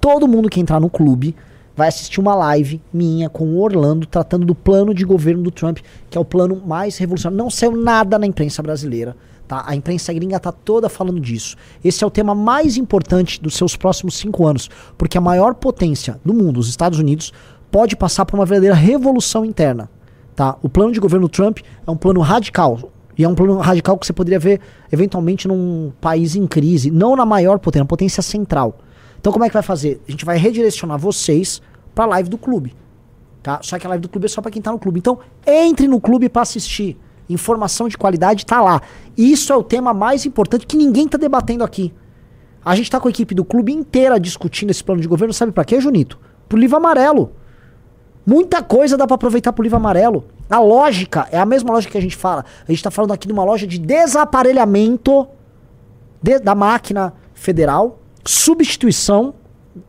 Todo mundo que entrar no clube vai assistir uma live minha com o Orlando tratando do plano de governo do Trump, que é o plano mais revolucionário. Não saiu nada na imprensa brasileira. Tá? A imprensa gringa tá toda falando disso. Esse é o tema mais importante dos seus próximos cinco anos, porque a maior potência do mundo, os Estados Unidos, pode passar por uma verdadeira revolução interna. Tá? O plano de governo Trump é um plano radical. E é um plano radical que você poderia ver eventualmente num país em crise, não na maior potência, na potência central. Então como é que vai fazer? A gente vai redirecionar vocês pra live do clube. Tá? Só que a live do clube é só pra quem tá no clube. Então, entre no clube pra assistir. Informação de qualidade tá lá. Isso é o tema mais importante que ninguém tá debatendo aqui. A gente tá com a equipe do clube inteira discutindo esse plano de governo, sabe pra quê, Junito? Pro livro amarelo. Muita coisa dá pra aproveitar pro livro amarelo. A lógica é a mesma lógica que a gente fala. A gente tá falando aqui de uma loja de desaparelhamento de- da máquina federal, substituição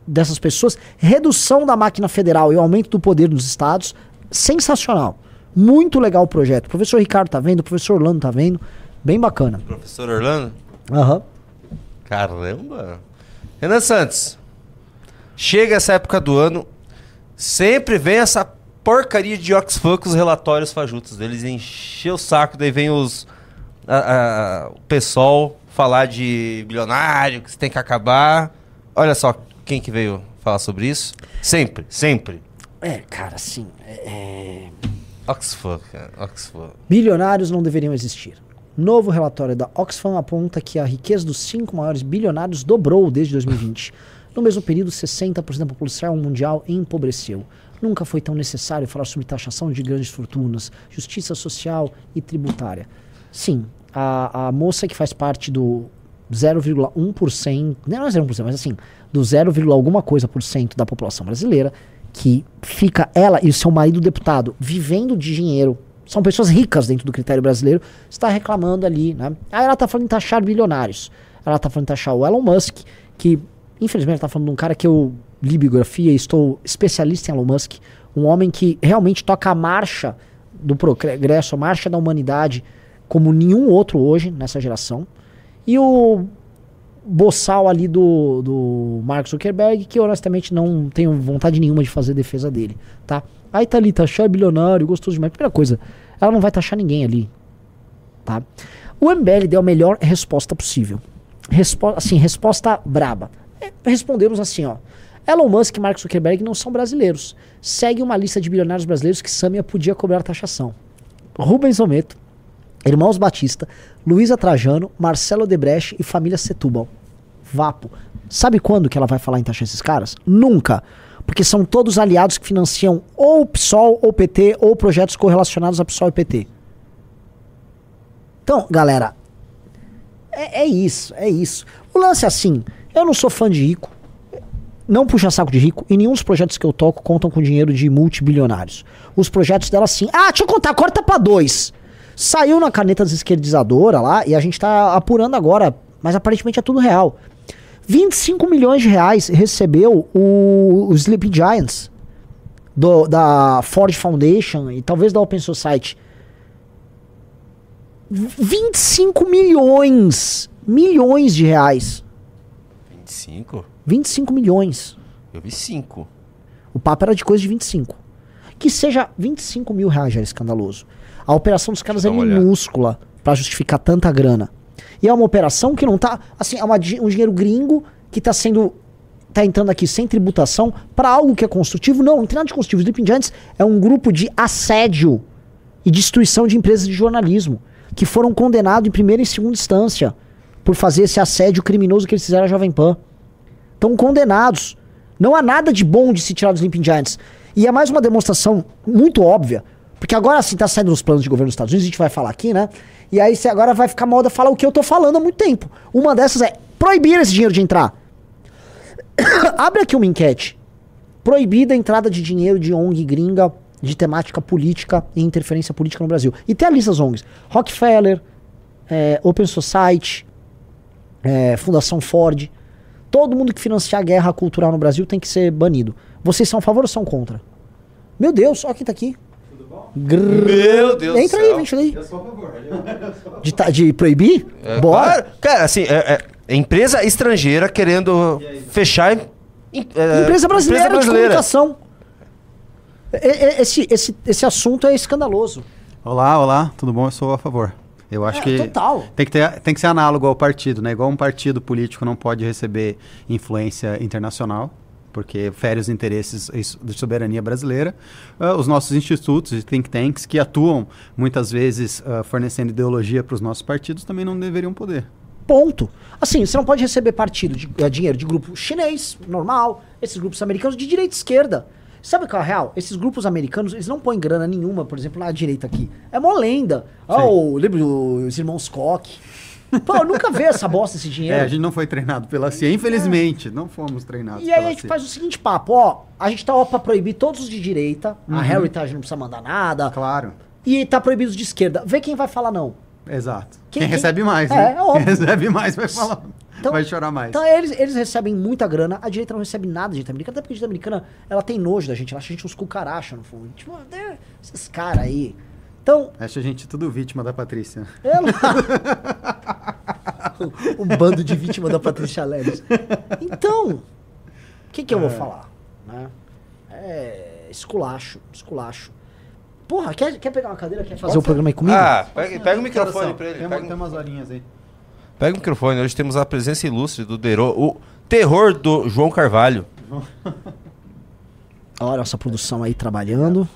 dessas pessoas, redução da máquina federal e aumento do poder dos estados. Sensacional. Muito legal o projeto. O professor Ricardo tá vendo, o professor Orlando tá vendo. Bem bacana. Professor Orlando? Aham. Caramba. Renan Santos. Chega essa época do ano, sempre vem essa porcaria de Oxfam com os relatórios fajutos deles, encher o saco, daí vem os a- a- o pessoal falar de bilionário, que isso tem que acabar. Olha só quem que veio falar sobre isso. Sempre, sempre. É, cara, assim. é- é... Cara, Oxfam. Bilionários não deveriam existir. Novo relatório da Oxfam aponta que a riqueza dos cinco maiores bilionários dobrou desde 2020. No mesmo período, 60% da população mundial empobreceu. Nunca foi tão necessário falar sobre taxação de grandes fortunas, justiça social e tributária. Sim, a, a moça que faz parte do 0,1%, não é 0,1%, mas assim, do 0, alguma coisa por cento da população brasileira, que fica ela e o seu marido deputado vivendo de dinheiro, são pessoas ricas dentro do critério brasileiro, está reclamando ali, né? Aí ela está falando em taxar bilionários. Ela está falando em taxar o Elon Musk, que infelizmente está falando de um cara que eu li biografia e estou especialista em Elon Musk, um homem que realmente toca a marcha do progresso, a marcha da humanidade, como nenhum outro hoje nessa geração. E o boçal ali do, do Mark Zuckerberg, que honestamente não tenho vontade nenhuma de fazer defesa dele, tá? Aí tá ali, taxar bilionário, gostoso demais. Primeira coisa, ela não vai taxar ninguém ali, tá? O MBL deu a melhor resposta possível. Respo assim, resposta braba. É, respondemos assim, ó. Elon Musk e Mark Zuckerberg não são brasileiros. Segue uma lista de bilionários brasileiros que Samia podia cobrar taxação. Rubens Ometo, Irmãos Batista, Luísa Trajano, Marcelo Debreche e família Setúbal. Vapo. Sabe quando que ela vai falar em taxar esses caras? Nunca. Porque são todos aliados que financiam ou PSOL ou PT ou projetos correlacionados a PSOL e PT. Então, galera, é, é isso, é isso. O lance é assim, eu não sou fã de rico, não puxa saco de rico, e nenhum dos projetos que eu toco contam com dinheiro de multibilionários. Os projetos dela sim. Ah, deixa eu contar, corta pra dois. Saiu na caneta desesquerdizadora lá e a gente tá apurando agora, mas aparentemente é tudo real. 25 milhões de reais recebeu o, o Sleeping Giants do, da Ford Foundation e talvez da Open Society. 25 milhões, milhões de reais. 25? 25 milhões. Eu vi 5. O papo era de coisa de 25. Que seja 25 mil reais já é escandaloso. A operação dos caras é minúscula para justificar tanta grana. E é uma operação que não tá. Assim, é uma, um dinheiro gringo que tá sendo. tá entrando aqui sem tributação para algo que é construtivo. Não, não tem nada de construtivo. Sleeping Giants é um grupo de assédio e destruição de empresas de jornalismo que foram condenados em primeira e segunda instância por fazer esse assédio criminoso que eles fizeram à Jovem Pan. Estão condenados. Não há nada de bom de se tirar dos Sleeping Giants. E é mais uma demonstração muito óbvia porque agora sim tá saindo nos planos de governo dos Estados Unidos, a gente vai falar aqui, né? E aí você agora vai ficar moda falar o que eu tô falando há muito tempo. Uma dessas é proibir esse dinheiro de entrar. Abre aqui uma enquete. Proibida a entrada de dinheiro de ONG gringa de temática política e interferência política no Brasil. E tem a lista das ONGs. Rockefeller, é, Open Society, é, Fundação Ford. Todo mundo que financiar guerra cultural no Brasil tem que ser banido. Vocês são a favor ou são contra? Meu Deus, olha quem tá aqui. Meu Deus Entra do aí, céu. vem, aí. Eu sou a favor. De, ta- de proibir? É, Bora. claro. Cara, assim, é, é empresa estrangeira querendo fechar. em- em- é, Empresa brasileira, empresa de comunicação. E- e- Esse, esse, esse assunto é escandaloso. Olá, olá, tudo bom? Eu sou a favor. Eu acho É, que total. Tem, que ter, tem que ser análogo ao partido, né? Igual um partido político não pode receber influência internacional, porque fere os interesses da soberania brasileira. Ah, os nossos institutos e think tanks que atuam muitas vezes ah, fornecendo ideologia para os nossos partidos também não deveriam poder. Ponto. Assim, você não pode receber partido de eh, dinheiro de grupo chinês, normal, esses grupos americanos de direita e esquerda. Sabe qual é a real? Esses grupos americanos, eles não põem grana nenhuma, por exemplo, na direita aqui. É mó lenda. Ah, o, lembra os irmãos Koch? Pô, eu nunca vi essa bosta, esse dinheiro. É, a gente não foi treinado pela CIA, infelizmente, não fomos treinados E aí a gente CIA. faz o seguinte papo, ó. A gente tá ó pra proibir todos os de direita. A Heritage não precisa mandar nada. Claro, E tá proibido os de esquerda. Vê quem vai falar não. exato. Quem- Quem, quem- recebe mais, É, né? é óbvio. Quem recebe mais vai falar, Então- vai chorar mais. Então eles, eles recebem muita grana, a direita não recebe nada da direita americana, até porque a direita americana ela tem nojo da gente, ela acha a gente uns cucaracha no fundo. Tipo, é, esses caras aí. Então, Acho a gente tudo vítima da Patrícia. ela. o, o bando de vítima da Patrícia Leves. Então, o que, que eu vou falar? Né? É. Esculacho, esculacho. Porra, quer, quer pegar uma cadeira? Quer fazer o programa aí comigo? Ah, pega, pega o microfone pra ele. Tem, Pega, tem umas horinhas aí. pega o microfone. Hoje temos a presença ilustre do Dero, o terror do João Carvalho. Olha nossa produção aí trabalhando.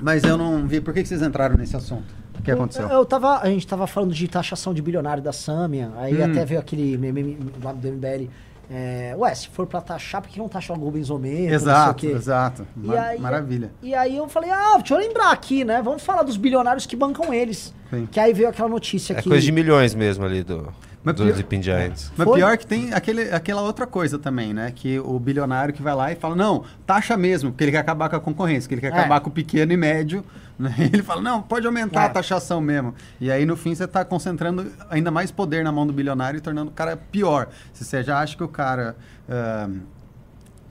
Mas eu não vi. Por que, que vocês entraram nesse assunto? O que aconteceu? Eu, eu tava, a gente tava falando de taxação de bilionário da Samia, aí Hum. até veio aquele meme lá do MBL É, ué, se for pra taxar, por que não taxa o Rubensomento? Exato, exato. E Ma- aí- Maravilha. E aí eu falei, ah, deixa eu lembrar aqui, né? Vamos falar dos bilionários que bancam eles. Sim. Que aí veio aquela notícia É que... coisa de milhões mesmo ali do, Mas do pior- Sleeping Giants. Mas Foi? pior que tem aquele, aquela outra coisa também, né? Que o bilionário que vai lá e fala, não, taxa mesmo, porque ele quer acabar com a concorrência, que ele quer É. acabar com o pequeno e médio. né? Ele fala, não, pode aumentar É. a taxação mesmo. E aí, no fim, você está concentrando ainda mais poder na mão do bilionário e tornando o cara pior. Se você já acha que o cara. ah,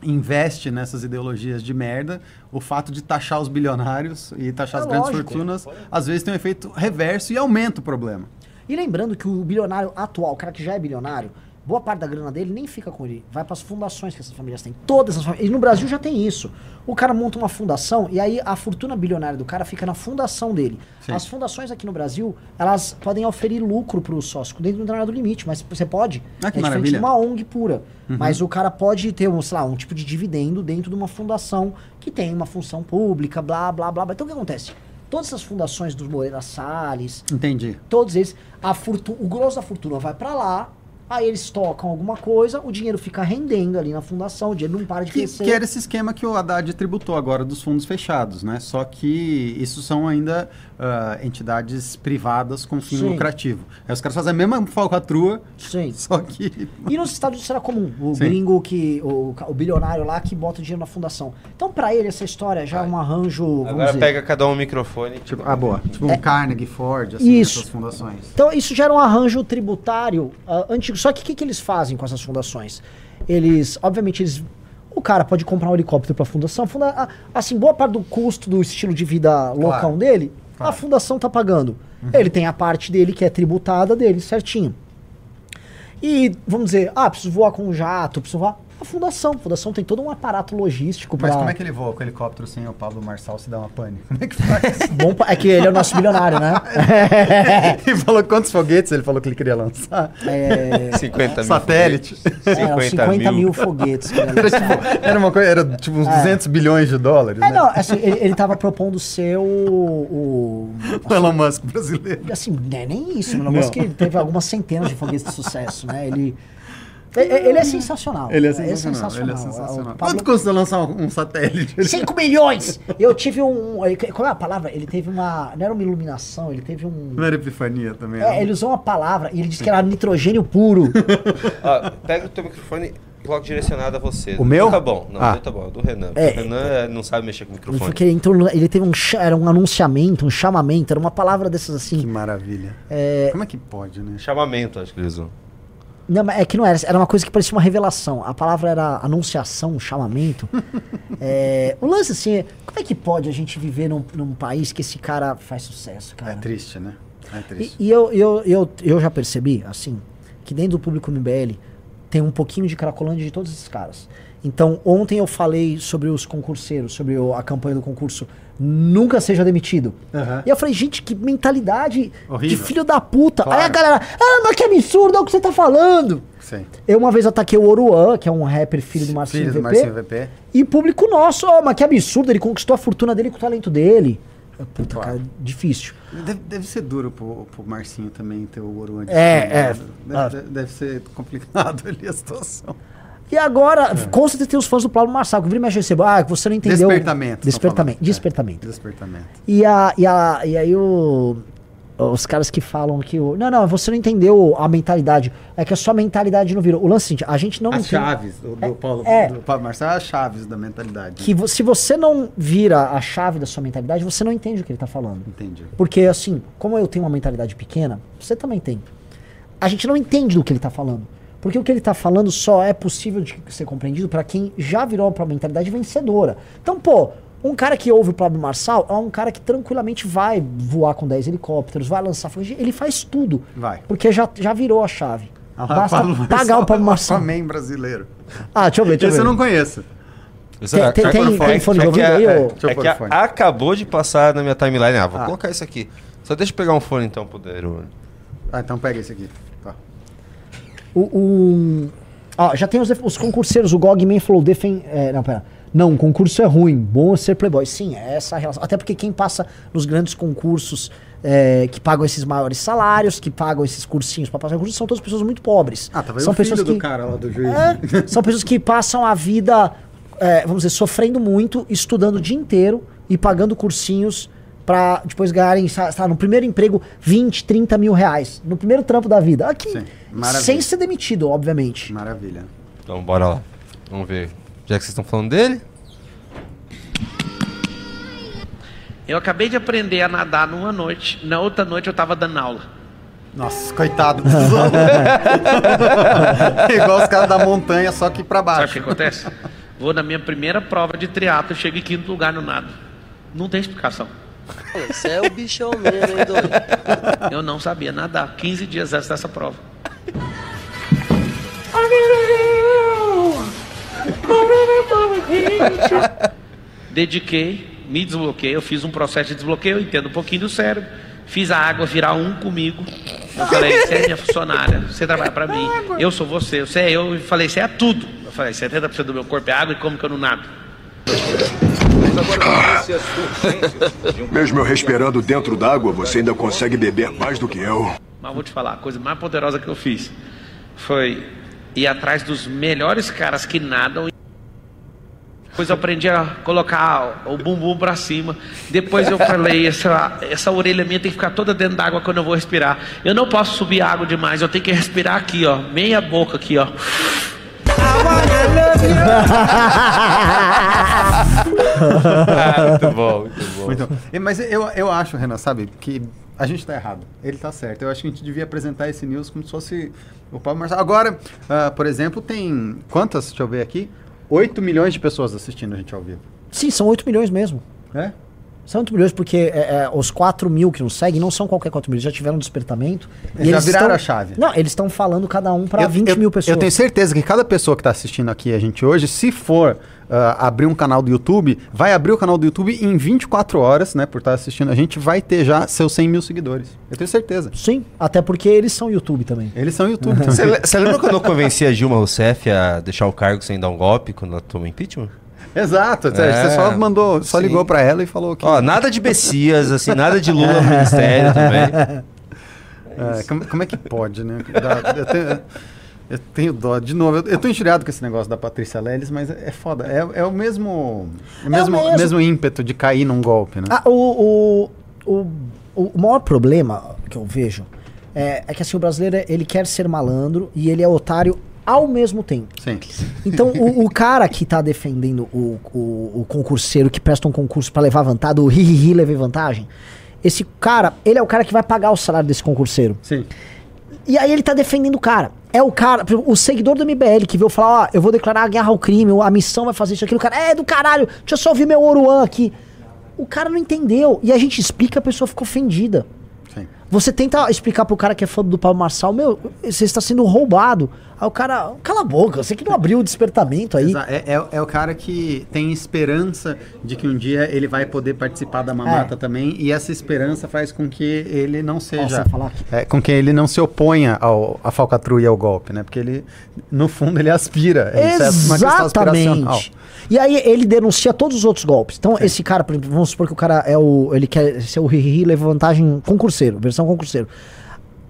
investe nessas ideologias de merda, o fato de taxar os bilionários e taxar É as grandes lógico. fortunas, às vezes tem um efeito reverso e aumenta o problema. E lembrando que o bilionário atual, o cara que já é bilionário, boa parte da grana dele nem fica com ele. Vai para as fundações que essas famílias têm. Todas as famílias. E no Brasil já tem isso. O cara monta uma fundação e aí a fortuna bilionária do cara fica na fundação dele. Sim. As fundações aqui no Brasil, elas podem oferir lucro para o sócio, dentro do determinado limite, mas você pode. Ah, que é diferente maravilha. de uma ONG pura. Mas o cara pode ter, um, sei lá, um tipo de dividendo dentro de uma fundação que tem uma função pública, blá, blá, blá. blá. Então o que acontece? Todas essas fundações dos Moreira Salles, Entendi. todos eles, a fortu o grosso da fortuna vai pra lá, aí eles tocam alguma coisa, o dinheiro fica rendendo ali na fundação, o dinheiro não para de Que, crescer. que era esse esquema que o Haddad tributou agora dos fundos fechados, né? Só que isso são ainda ah, entidades privadas com fim Sim. lucrativo. Aí os caras fazem a mesma falcatrua, Sim. só que... E nos Estados Unidos era comum, o Sim. gringo que, o, o bilionário lá que bota o dinheiro na fundação. Então pra ele essa história já é um arranjo, vamos Agora dizer... pega cada um o microfone. Tipo, ah, boa. Tipo um Carnegie Ford, assim, É. Isso. essas fundações. Então isso gera um arranjo tributário ah, antigo. Só que o que, que eles fazem com essas fundações? Eles, obviamente, eles. O cara pode comprar um helicóptero para a fundação. funda- ah, assim, boa parte do custo do estilo de vida loucão dele, a fundação tá pagando. Ele tem a parte dele que é tributada dele, certinho. E vamos dizer, ah, preciso voar com um jato, preciso voar. A fundação, a fundação tem todo um aparato logístico Mas para. como é que ele voa com o helicóptero sem o Pablo Marçal se dá uma pane? Como é que faz? Bom, é que ele é o nosso bilionário, né? ele falou quantos foguetes ele falou que ele queria lançar? É, 50 mil. Satélite. foguetes. eram 50 mil foguetes. ele ia Era, tipo, era uma coisa, era tipo uns 200 bilhões de dólares, É, né? não, assim, ele, ele tava propondo ser o. o O Elon Musk brasileiro. assim, não é nem isso, no Musk ele teve algumas centenas de foguetes de sucesso, né? Ele. Ele ele é sensacional. Ele é sensacional. Ele é sensacional. Pablo- Quanto custa lançar um, satélite? 5 milhões! Eu tive um. Qual é a palavra? Ele teve uma. Não era uma iluminação, ele teve um. Não era epifania também? É, ele usou uma palavra e ele disse que era nitrogênio puro. Ó, pega o teu microfone e coloca direcionado a você. O meu? Tá bom. Não, Ah. o meu tá bom. é Do Renan. É. o Renan é, não sabe mexer com o microfone. foi que ele, entrou, ele teve um. Era um anunciamento, um chamamento, era uma palavra dessas Que assim. maravilha. Como é que pode, né? Chamamento, acho que eles usam. Não, mas é que não era, era uma coisa que parecia uma revelação. A palavra era anunciação, chamamento. É, o lance assim, é, como é que pode a gente viver num, num país que esse cara faz sucesso, É cara? triste, né? É E, triste. e eu, eu, eu, eu já percebi, assim, que dentro do público MBL tem um pouquinho de cracolândia de todos esses caras. Então, ontem eu falei sobre os concurseiros, sobre o- a campanha do concurso Nunca Seja Demitido. Aham. E eu falei, gente, que mentalidade Horrível. de filho da puta. Claro. Aí a galera, ah, mas que absurdo, é o que você tá falando. Sim. Eu uma vez ataquei o Oruan, que é um rapper filho do Marcinho Filho do VP, Marcinho VP. e público nosso, ó, mas que absurdo, ele conquistou a fortuna dele com o talento dele. Puta, Claro. cara, difícil. Deve, deve ser duro pro, pro Marcinho também ter o antes. É, é. Deve, Ah. deve ser complicado ali a situação. E agora, É. com certeza tem os fãs do Pablo Marçal, que vira e mexe recebo, ah, você não entendeu. Despertamento. Despertamento, falando. despertamento. É, despertamento. E, a, e, a, e aí o, os caras que falam que o. Não, não, você não entendeu a mentalidade. É que a sua mentalidade não virou. O lance é o seguinte, a gente não As entende chaves do, do Paulo, é. do Pablo Marçal, as chaves da mentalidade. que vo- se você não vira a chave da sua mentalidade, você não entende o que ele tá falando. Entendi. Porque, assim, como eu tenho uma mentalidade pequena, você também tem. A gente não entende do que ele tá falando. Porque o que ele tá falando só é possível de ser compreendido para quem já virou uma mentalidade vencedora. Então, pô, um cara que ouve o Pablo Marçal é um cara que tranquilamente vai voar com 10 helicópteros, vai lançar fogo, ele faz tudo. Vai. Porque já, já virou a chave. Ah Basta Pablo pagar Marçal, o Pablo Marçal. Aquaman brasileiro. Ah, deixa eu ver, deixa Esse eu eu ver. não conheço. Tem- tem- tem- tem fone de é ouvido que, aí, é, eu é que acabou de passar na minha timeline. Ah, vou Ah. colocar isso aqui. Só deixa eu pegar um fone então, Poderoso. Ah, então pega esse aqui. Tá. O, o- ó, já tem os, os concurseiros, o Gogman falou, defen, é, não, pera. Não, concurso é ruim, bom é ser playboy. Sim, é essa a relação. Até porque quem passa nos grandes concursos é, que pagam esses maiores salários, que pagam esses cursinhos para passar curso, são todas pessoas muito pobres. Ah, tava aí são o filho pessoas do que cara lá do juiz. é, são pessoas que passam a vida, é, vamos dizer, sofrendo muito, estudando o dia inteiro e pagando cursinhos pra depois ganharem, sa- sa- no primeiro emprego, 20, 30 mil reais. No primeiro trampo da vida. Aqui, Sim, maravilha. sem ser demitido, obviamente. Maravilha. Então, bora lá. Vamos ver. Já que vocês estão falando dele, Eu acabei de aprender a nadar numa noite. Na outra noite eu tava dando aula. Nossa, coitado. Igual os caras da montanha, só que pra Sabe o baixo. que acontece? Vou na minha primeira prova de triatlo, chego em quinto lugar no nado. Não tem explicação. Você é o bichão mesmo, hein, doido? Eu não sabia nadar. 15 dias antes dessa prova. Dediquei, me desbloqueei, eu fiz um processo de desbloqueio, eu entendo um pouquinho do cérebro. Fiz a água virar um comigo. Eu falei, você é minha funcionária, você trabalha pra mim, eu sou você, você é eu. E falei, você é tudo. Eu falei, 70% do meu corpo é água e como que eu não nado? Mesmo eu respirando dentro d'água, você ainda consegue beber mais do que eu. Mas vou te falar, a coisa mais poderosa que eu fiz foi ir atrás dos melhores caras que nadam. Depois eu aprendi a colocar o bumbum pra cima. Depois eu falei, essa, essa orelha minha tem que ficar toda dentro d'água quando eu vou respirar. Eu não posso subir água demais, eu tenho que respirar aqui, ó. Meia boca aqui, ó. Ah, muito bom, muito bom. Muito bom. E- Mas eu, eu acho, Renan, sabe, que a gente tá errado. Ele tá certo. Eu acho que a gente devia apresentar esse news como se fosse o Pablo Marçal. Agora, ah, por exemplo, tem quantas? Deixa eu ver aqui. 8 milhões de pessoas assistindo a gente ao vivo. Sim, são 8 milhões mesmo. É? São 8 milhões porque é, é, os 4 mil que nos seguem não são qualquer 4 mil, eles já tiveram um despertamento. Eles já viraram a chave. Não, eles estão falando cada um para Eu- 20 eu- mil pessoas. Eu tenho certeza que cada pessoa que está assistindo aqui a gente hoje, se for ah, abrir um canal do YouTube, vai abrir o canal do YouTube e em 24 horas, né, por estar assistindo a gente, vai ter já seus 100 mil seguidores. Eu tenho certeza. Sim, até porque eles são YouTube também. Eles são YouTube Você também. você lembra quando eu convenci a Dilma Rousseff a deixar o cargo sem dar um golpe quando ela tomou impeachment? Exato. Você É, só mandou, só sim. ligou para ela e falou que. Ó, nada de Bessias, assim, nada de Lula no ministério também. É, como, como é que pode, né? Eu, tenho, eu tenho dó. De novo, eu, eu tô injuriado com esse negócio da Patrícia Leles, mas é, é foda. É, é o mesmo, é o mesmo, mesmo. mesmo ímpeto de cair num golpe, né? Ah, o, o, o, o maior problema que eu vejo é, é que assim, o brasileiro ele quer ser malandro e ele é otário ao mesmo tempo. Sim. Então, o, o cara que tá defendendo o, o, o concurseiro que presta um concurso pra levar vantagem, do ri, levei vantagem, esse cara, ele é o cara que vai pagar o salário desse concurseiro. Sim. E aí ele tá defendendo o cara. É o cara, o seguidor do MBL que veio falar, ó, eu vou declarar a guerra ao crime, a missão vai fazer isso aqui. O cara, é do caralho, deixa eu só ouvir meu Oruan aqui. O cara não entendeu. E a gente explica, a pessoa fica ofendida. Sim. Você tenta explicar pro cara que é fã do Pablo Marçal, meu, você está sendo roubado. Aí o cara, cala a boca, você que não abriu o despertamento aí. É, é- é o cara que tem esperança de que um dia ele vai poder participar da mamata É. também, e essa esperança faz com que ele não seja. Aqui? É, com que ele não se oponha ao, à falcatrua e ao golpe, né? Porque ele, no fundo, ele aspira. Aspiracional. Exatamente. E aí ele denuncia todos os outros golpes. Então, esse cara, por exemplo, vamos supor que o cara é o. Ele quer ser o ri leva vantagem concurseiro, versão concurseiro.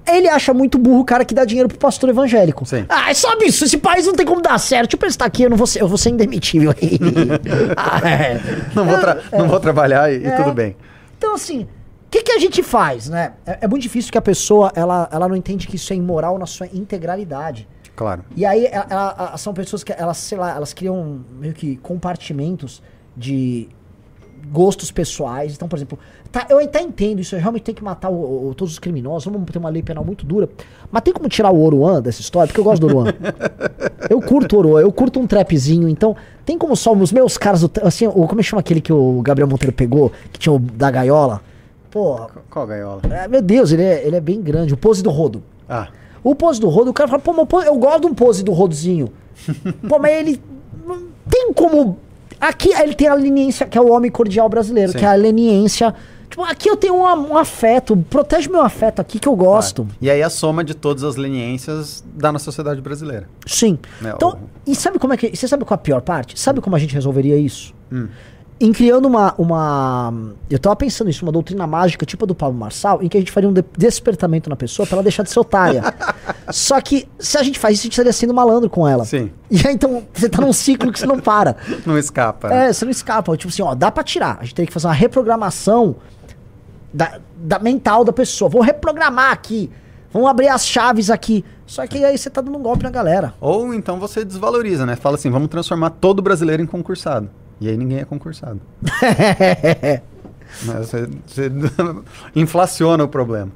Ele acha muito burro o cara que dá dinheiro pro pastor evangélico. Sim. Ah, é só isso, esse país não tem como dar certo. Deixa eu prestar aqui, eu não vou ser, eu vou ser indemitível. Ah, é. Não vou, tra- não vou trabalhar e, e É. tudo bem. Então, assim, o que, que a gente faz, né? É, é muito difícil que a pessoa, ela, ela não entende que isso é imoral na sua integralidade. Claro. E aí ela- ela- são pessoas que elas, sei lá, elas criam meio que compartimentos de gostos pessoais. Então, por exemplo, tá, eu até entendo isso, eu realmente tem que matar o- o- todos os criminosos, vamos ter uma lei penal muito dura. Mas tem como tirar o Oruan dessa história? Porque eu gosto do Oruan. eu curto o Oruan, eu curto um trapzinho, então tem como só os meus caras, assim, o, como é que chama aquele que o Gabriel Monteiro pegou, que tinha o da gaiola? Pô, Qual gaiola? é, meu Deus, ele é, ele é bem grande, o pose do rodo. Ah, O pose do rodo, o cara fala, pô, mas eu gosto de um pose do rodozinho. pô, mas ele. Tem como. Aqui ele tem a leniência, que é o homem cordial brasileiro, Sim. que é a leniência. Tipo, aqui eu tenho um, um afeto, protege meu afeto aqui que eu gosto. e aí a soma de todas as leniências dá na sociedade brasileira. Sim. Né, Então, o- e sabe como é que. Você sabe qual é a pior parte? Sabe como a gente resolveria isso? Hum. Em criando uma, uma. Eu tava pensando nisso, uma doutrina mágica, tipo a do Pablo Marçal, em que a gente faria um de- despertamento na pessoa pra ela deixar de ser otária. Só que se a gente faz isso, a gente estaria sendo malandro com ela. Sim. E aí então você tá num ciclo que você não para. Não escapa. né? É, você não escapa. Tipo assim, ó, dá pra tirar. A gente teria que fazer uma reprogramação da, da mental da pessoa. Vou reprogramar aqui. Vamos abrir as chaves aqui. Só que aí você tá dando um golpe na galera. Ou então você desvaloriza, né? Fala assim, vamos transformar todo brasileiro em concursado. E aí ninguém é concursado. Né? Você, você inflaciona o problema.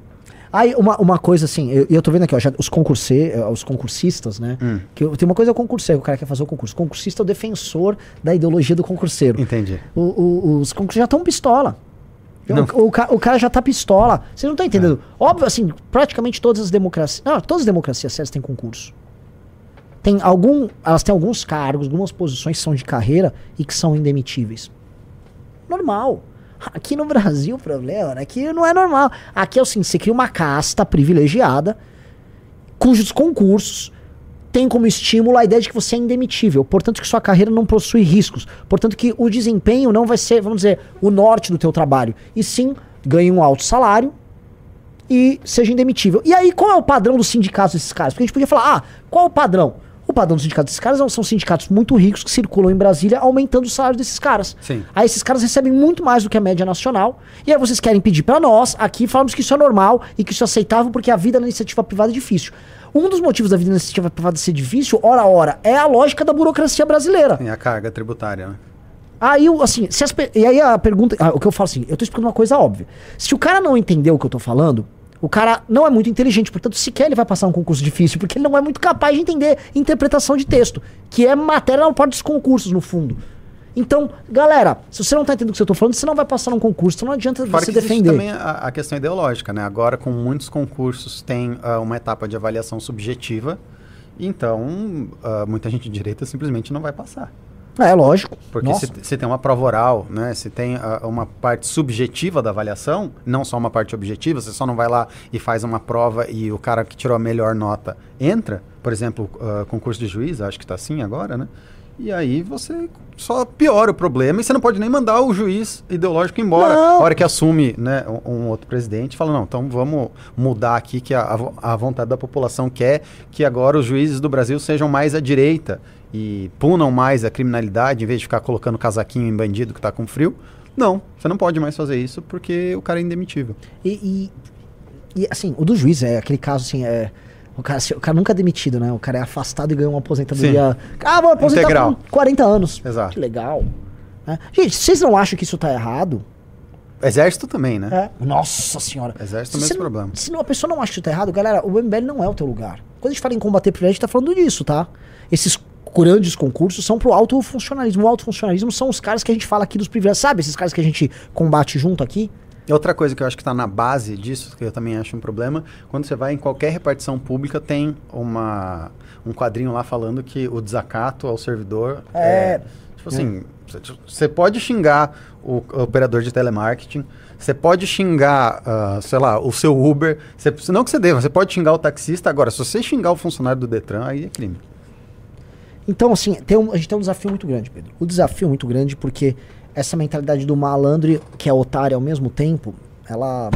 Aí, uma, uma coisa assim, eu, eu tô vendo aqui, ó, já, os, concurse, eh, os concursistas, né? Hum. Que eu- tem uma coisa é o concurseiro, o cara quer fazer o concurso. O concursista é o defensor da ideologia do concurseiro. Entendi. O- o- os concursistas já estão pistola. Não. O, o o cara já tá pistola. Vocês não estão entendendo. Óbvio, assim, praticamente todas as democracias. Não, todas as democracias sérias têm concurso. Tem algum. Elas têm alguns cargos, algumas posições que são de carreira e que são indemitíveis. Normal. Aqui no Brasil o problema, né? Aqui não é normal. Aqui é assim, você cria uma casta privilegiada, cujos concursos têm como estímulo a ideia de que você é indemitível, portanto que sua carreira não possui riscos, portanto que o desempenho não vai ser, vamos dizer, o norte do teu trabalho, e sim ganhe um alto salário e seja indemitível. E aí qual é o padrão dos sindicatos desses caras? Porque a gente podia falar, ah, qual é o padrão? O padrão dos sindicatos desses caras são- sindicatos muito ricos que circulam em Brasília, aumentando o salário desses caras. Sim. Aí esses caras recebem muito mais do que a média nacional. E aí vocês querem pedir pra nós, aqui, falamos que isso é normal e que isso é aceitável porque a vida na iniciativa privada é difícil. Um dos motivos da vida na iniciativa privada ser difícil, ora ora, é a lógica da burocracia brasileira. Tem a carga tributária, né? Aí, assim, se as e aí a pergunta, ah, o que eu falo assim, eu tô explicando uma coisa óbvia. Se o cara não entendeu o que eu tô falando, o cara não é muito inteligente, portanto, sequer ele vai passar um concurso difícil, porque ele não é muito capaz de entender interpretação de texto, que é matéria na parte dos concursos, no fundo. Então, galera, se você não tá entendendo o que eu tô falando, você não vai passar num concurso, então não adianta Fora você que defender. também a, a questão ideológica, né? Agora, com muitos concursos, tem ah, uma etapa de avaliação subjetiva. Então, ah, muita gente de direita simplesmente não vai passar. É, lógico. Porque se tem uma prova oral, né? Se tem ah, uma parte subjetiva da avaliação, não só uma parte objetiva, você só não vai lá e faz uma prova e o cara que tirou a melhor nota entra. Por exemplo, ah, concurso de juiz, acho que está assim agora, né? E aí você só piora o problema e você não pode nem mandar o juiz ideológico embora. Não. A hora que assume né, um, um outro presidente, fala, não, então vamos mudar aqui que a, a a vontade da população quer que agora os juízes do Brasil sejam mais à direita e punam mais a criminalidade em vez de ficar colocando casaquinho em bandido que está com frio. Não, você não pode mais fazer isso porque o cara é indemitível. E, e, e, assim, o do juiz é aquele caso assim, é. O cara, o cara nunca é demitido, né? O cara é afastado e ganha uma aposentadoria. Ah, vou aposentar Integral. com 40 anos. Exato. Que legal. né? Gente, vocês não acham que isso tá errado? Exército também, né? É. Nossa senhora. Exército é o mesmo não- problema. Se não, a pessoa não acha que isso tá errado, galera, o MBL não é o teu lugar. Quando a gente fala em combater privilégio, a gente tá falando disso, tá? Esses grandes concursos são pro alto funcionalismo. O alto funcionalismo são os caras que a gente fala aqui dos privilégios. Sabe esses caras que a gente combate junto aqui? Outra coisa que eu acho que está na base disso, que eu também acho um problema, quando você vai em qualquer repartição pública, tem uma, um quadrinho lá falando que o desacato ao servidor É. Tipo assim, você- você pode xingar o operador de telemarketing, você pode xingar, ah, sei lá, o seu Uber, você, não que você deva, você pode xingar o taxista. Agora, se você xingar o funcionário do Detran, aí é crime. Então, assim, tem um- a gente tem um desafio muito grande, Pedro. O desafio é muito grande porque essa mentalidade do malandro, que é otário ao mesmo tempo, ela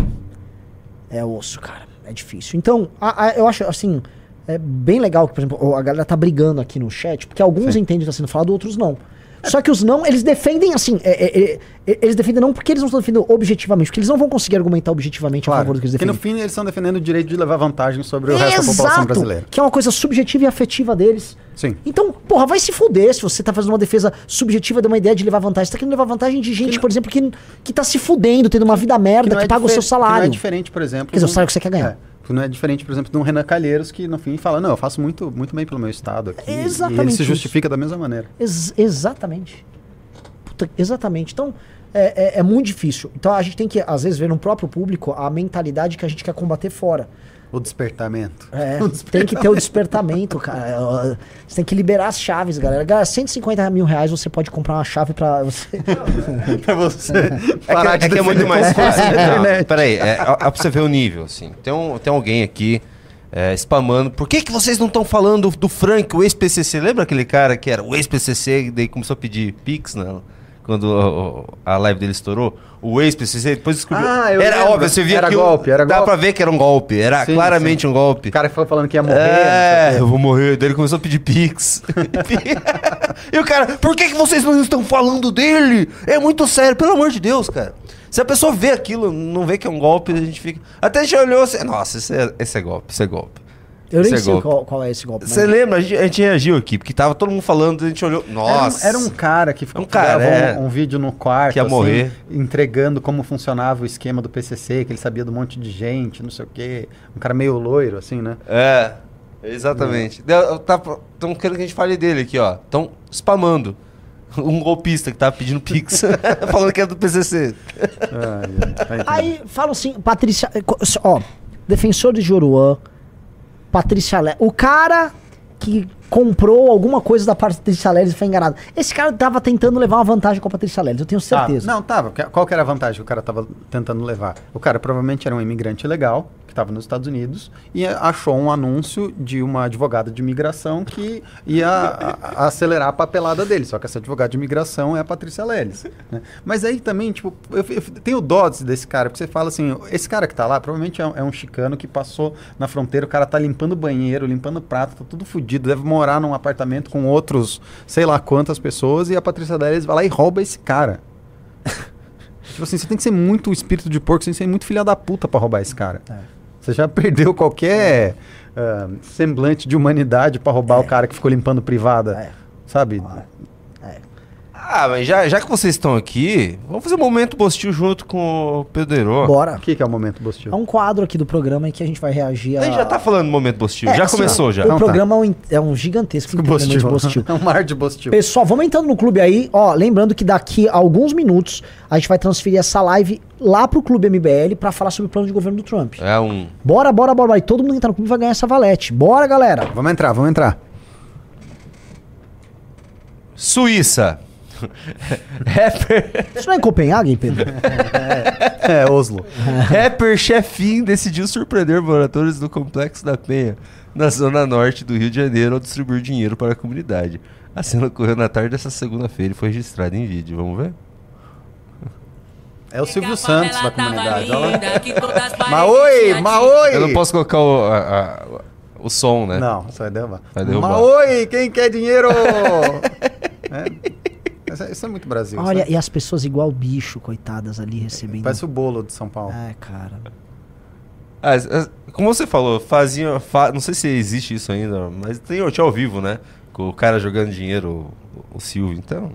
é osso, cara. É difícil. Então, a- a- eu acho, assim, é bem legal que, por exemplo, a galera tá brigando aqui no chat, porque alguns entendem o que tá sendo falado, outros não. Só que os não, eles defendem assim, é- é- é- eles defendem não porque eles não estão defendendo objetivamente, porque eles não vão conseguir argumentar objetivamente a favor do que eles Porque no defendem. fim eles estão defendendo o direito de levar vantagem sobre o resto da população Exato! brasileira. Que é uma coisa subjetiva e afetiva deles. Sim. Então, porra, vai se fuder se você tá fazendo uma defesa subjetiva de uma ideia de levar vantagem. Você tá querendo levar vantagem de gente, por exemplo, que, que tá se fudendo, tendo uma vida merda, que, não é paga o seu difer- que Não salário. é diferente, por exemplo. Quer dizer, o salário que você quer ganhar. Não é diferente, por exemplo, de um Renan Calheiros que no fim fala: Não, eu faço muito, muito bem pelo meu estado aqui. E Exatamente ele se isso. justifica da mesma maneira. Ex- exatamente. Puta, exatamente. Então, é, é- é muito difícil. Então, a gente tem que, às vezes, ver no próprio público a mentalidade que a gente quer combater fora. O despertamento. É, tem que ter o despertamento, cara. Você tem que liberar as chaves, galera. Galera, 150 mil reais você pode comprar uma chave pra você. pra você É que, é que é muito mais fácil. a Não, peraí, é, é pra você ver o nível, assim. Tem, um, tem alguém aqui é, spamando. Por que, que vocês não estão falando do Frank, o ex-PCC? Lembra aquele cara que era o ex-PCC e daí começou a pedir Pix, né? Quando a live dele estourou? O ex, você depois descobriu. Ah, eu era lembro. óbvio, você via Era que golpe, era Dá golpe. pra ver que era um golpe. Era Sim, claramente um golpe. O cara foi falando que ia morrer. É, eu vou morrer. Daí ele começou a pedir pix. e o cara, por que, que vocês não estão falando dele? É muito sério, pelo amor de Deus, cara. Se a pessoa vê aquilo, não vê que é um golpe, a gente fica. Até a gente olhou assim, nossa, esse é, esse é golpe, esse é golpe. Eu nem é sei qual, qual é esse golpe. Você lembra? A gente, a gente reagiu aqui, porque tava todo mundo falando, a gente olhou. Era um- Nossa! Era um, cara que ficou Um cara, é. um, um vídeo no quarto, Que ia assim, morrer. entregando como funcionava o esquema do PCC, que ele sabia um monte de gente, não sei o quê. Um cara meio loiro, assim, né? É, exatamente. Tá, Estão querendo que a gente fale dele aqui, ó. Estão spamando. Um golpista que tava pedindo pix, falando que é do PCC. Aí falam assim, Patrícia. Ó, defensor de Joruan, Patrícia Leles. O cara que comprou alguma coisa da Patrícia Leles e foi enganado. Esse cara tava tentando levar uma vantagem com a Patrícia Leles, eu tenho certeza. Ah, não, tava. Qual que era a vantagem que o cara tava tentando levar? O cara provavelmente era um imigrante legal, que estava nos Estados Unidos, e achou um anúncio de uma advogada de imigração que ia a- a- acelerar a papelada dele. Só que essa advogada de imigração é a Patrícia Leles. né? Mas aí também, tipo, eu, eu tenho dó desse cara, porque você fala assim, esse cara que tá lá, provavelmente é um, é um chicano que passou na fronteira, o cara tá limpando banheiro, limpando prato, tá tudo fudido, deve morar num apartamento com outros, sei lá quantas pessoas, e a Patrícia Leles vai lá e rouba esse cara. Tipo assim, você tem que ser muito espírito de porco, você tem que ser muito filha da puta pra roubar esse cara. Você já perdeu qualquer ah, semblante de humanidade pra roubar o cara que ficou limpando privada. Sabe? Ah, mas já, já que vocês estão aqui, vamos fazer um momento postil junto com o Pedro. Bora. O que, que é o momento postil? É um quadro aqui do programa em que a gente vai reagir a. A gente já tá falando do momento postil. É, já assim, começou, ó, já. O Então tá. programa é um, é um gigantesco programa de Bostil. É um mar de bostil. Pessoal, vamos entrando no clube aí. Ó, lembrando que daqui a alguns minutos a gente vai transferir essa live lá pro Clube MBL pra falar sobre o plano de governo do Trump. É um. Bora, bora, bora, bora. E todo mundo que entrar no clube vai ganhar essa valete. Bora, galera. Vamos entrar, vamos entrar. Suíça. Rapper, Isso não é em Copenhague, Pedro? É, Oslo. rapper chefinho decidiu surpreender moradores do Complexo da Penha, na zona norte do Rio de Janeiro, ao distribuir dinheiro para a comunidade. A cena ocorreu na tarde dessa segunda-feira e foi registrada em vídeo. Vamos ver? É o Silvio Santos da comunidade. Lá. Mas Maoi, Maoi! Eu não posso colocar o, a- a- o som, né? Não, você vai derrubar. Vai derrubar. Maoi, quem quer dinheiro? é. Isso é- Isso é muito Brasil. Olha, sabe? e as pessoas igual bicho, coitadas ali recebendo. Parece o bolo de São Paulo. É, cara. Ah, as- as- como você falou, faziam. fa- não sei se existe isso ainda, mas tem o tinha ao vivo, né? Com o cara jogando dinheiro, o, o Silvio. Então.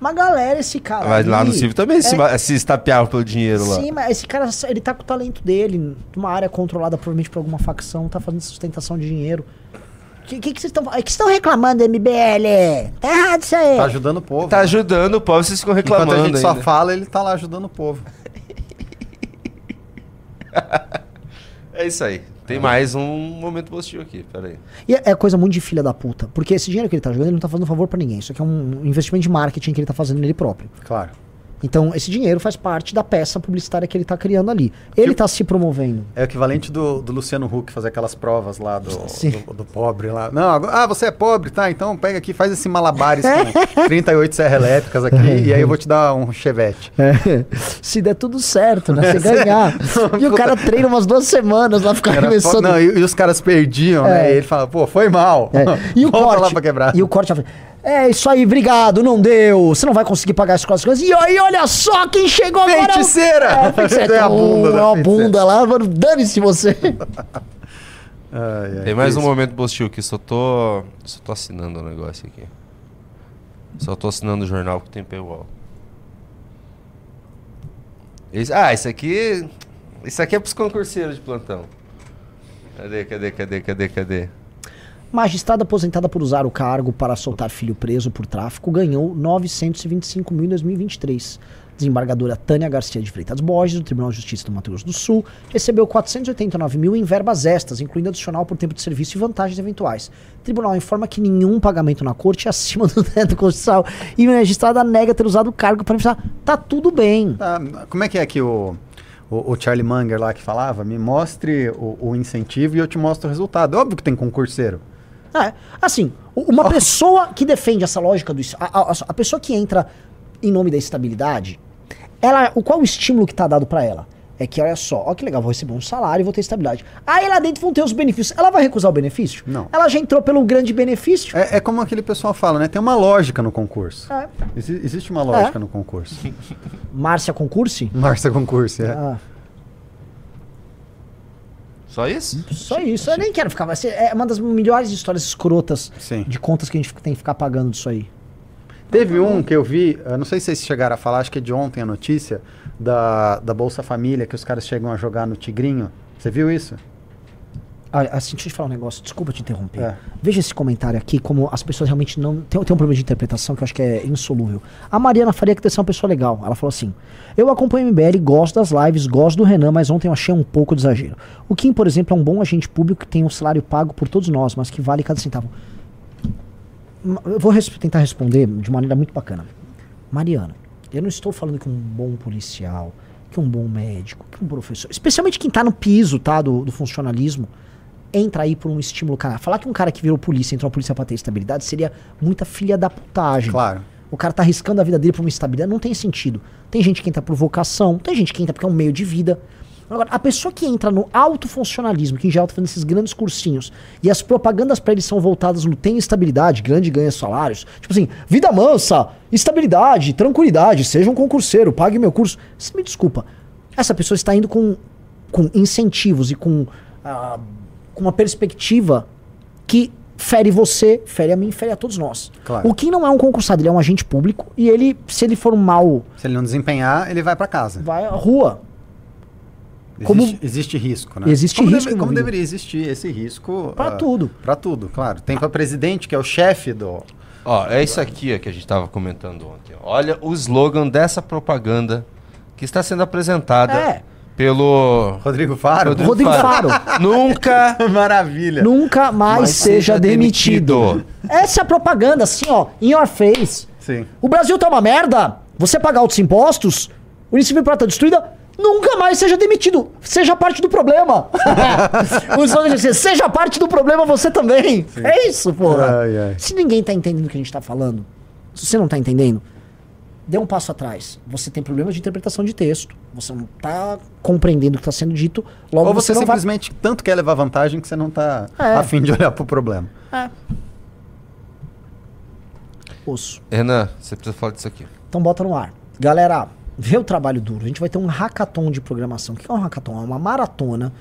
Mas galera, esse cara. mas lá no Silvio também se, é- ma- se estapeava pelo dinheiro lá. Sim, mas esse cara, ele tá com o talento dele, numa área controlada provavelmente por alguma facção, tá fazendo sustentação de dinheiro. O que, que, que vocês estão que estão reclamando, MBL? Tá errado isso aí. Tá ajudando o povo. Tá ajudando o povo, vocês ficam reclamando. Enquanto a gente só ainda. fala, ele tá lá ajudando o povo. É isso aí. Tem mais um momento positivo aqui, peraí. E é é coisa muito de filha da puta. Porque esse dinheiro que ele tá jogando, ele não tá fazendo favor pra ninguém. Isso aqui é um investimento de marketing que ele tá fazendo nele próprio. Claro. Então, esse dinheiro faz parte da peça publicitária que ele tá criando ali. Ele tá se promovendo. É o equivalente do, do Luciano Huck fazer aquelas provas lá do, do, do pobre lá. Não, ah, você é pobre, tá? Então pega aqui, faz esse malabares com 38 serra elétricas aqui e aí eu vou te dar um chevette. É. Se der tudo certo, né? Você ganhar. E o cara treina umas duas semanas lá, fo- arremessando. Não, e, e os caras perdiam, né? É. E ele fala, pô, foi mal. É. E o Volta corte. pra quebrar. E o corte. É isso aí, obrigado, não deu. Você não vai conseguir pagar as coisas. E aí, olha só quem chegou agora. Feiticeira! É, feiticeira. É a bunda da É uma bunda lá, mano. Dane-se você. Ai, ai, Tem mais que um isso. momento positivo aqui, só tô. Só tô assinando o negócio aqui. Só tô assinando o jornal que tem paywall. Esse, ah, isso aqui. Isso aqui é pros concurseiros de plantão. Cadê, cadê, cadê, cadê, cadê? Magistrada aposentada por usar o cargo para soltar filho preso por tráfico ganhou 925 mil em 2023. Desembargadora Tânia Garcia de Freitas Borges, do Tribunal de Justiça do Mato Grosso do Sul, recebeu 489 mil em verbas extras, incluindo adicional por tempo de serviço e vantagens eventuais. O tribunal informa que nenhum pagamento na corte é acima do teto constitucional e a magistrada nega ter usado o cargo para investigar. Tá tudo bem. Tá, como é que é que o, o, o Charlie Munger lá que falava? Me mostre o, o incentivo e eu te mostro o resultado. Óbvio que tem concurseiro. É, assim, uma pessoa que defende essa lógica do. A, a- a pessoa que entra em nome da estabilidade, ela, o qual o estímulo que tá dado pra ela? É que, olha só, ó que legal, vou receber um salário e vou ter estabilidade. Aí lá dentro vão ter os benefícios. Ela vai recusar o benefício? Não. Ela já entrou pelo grande benefício? É, é como aquele pessoal fala, né? Tem uma lógica no concurso. É. Exi- existe uma lógica É. no concurso. Márcia Concurse? Márcia Concurso, é. Ah, Só isso? só isso. Eu nem quero ficar. vai ser- É uma das melhores histórias escrotas Sim. de contas que a gente tem que ficar pagando disso aí. Teve um que eu vi, eu não sei se vocês chegaram a falar, acho que é de ontem a notícia, da, da Bolsa Família, que os caras chegam a jogar no Tigrinho. Você viu isso? Olha, assim, deixa eu te falar um negócio, desculpa te interromper. É. Veja esse comentário aqui, como as pessoas realmente não. Tem, tem um problema de interpretação que eu acho que é insolúvel. A Mariana Faria, que deve ser uma pessoa legal, ela falou assim: Eu acompanho o MBL, gosto das lives, gosto do Renan, mas ontem eu achei um pouco de exagero. O Kim, por exemplo, é um bom agente público que tem um salário pago por todos nós, mas que vale cada centavo. Eu vou res- tentar responder de maneira muito bacana. Mariana, eu não estou falando que um bom policial, que um bom médico, que um professor, especialmente quem tá no piso, tá, do, do funcionalismo, entra aí por um estímulo, cara. Falar que um cara que virou polícia entrou na polícia pra ter estabilidade seria muita filha da putagem. Claro. O cara tá arriscando a vida dele por uma estabilidade, não tem sentido. Tem gente que entra por vocação, tem gente que entra porque é um meio de vida. Agora, a pessoa que entra no alto funcionalismo, que em geral tá fazendo esses grandes cursinhos, e as propagandas pra eles são voltadas no tem estabilidade, grande ganha salários, tipo assim, vida mansa, estabilidade, tranquilidade, seja um concurseiro, pague meu curso. Você me desculpa, essa pessoa está indo com, com incentivos e com, ah, com uma perspectiva que fere você, fere a mim, fere a todos nós. Claro. O Kim não é um concursado, ele é um agente público e ele, se ele for um mal, Se ele não desempenhar, ele vai pra casa. vai à rua. Existe, Como- existe risco, né? Existe como risco, deve- como deveria existir esse risco? Pra ah, tudo. Pra tudo, claro. Tem pra presidente, que é o chefe do... Ó, é isso aqui ó, que a gente tava comentando ontem. Olha o slogan dessa propaganda que está sendo apresentada É. pelo Rodrigo Faro? Rodrigo Faro. Nunca Maravilha. Nunca mais Mas seja, seja demitido. demitido. Essa é a propaganda, assim, ó, in your face. Sim. O Brasil tá uma merda. Você pagar altos impostos, o Unicípio Prata destruída, nunca mais seja demitido. Seja parte do problema. o slogan diz assim, seja parte do problema você também. É isso, porra. Ai, ai. Se ninguém tá entendendo o que a gente tá falando, se você não tá entendendo, dê um passo atrás. Você tem problemas de interpretação de texto. Você não tá compreendendo o que tá sendo dito. Logo Ou você, vai- simplesmente tanto quer levar vantagem que você não tá É. a fim de olhar pro problema. Osso. Renan, você precisa falar disso aqui. Então bota no ar. Galera, vê o trabalho duro. A gente vai ter um hackathon de programação. O que é um hackathon? É uma maratona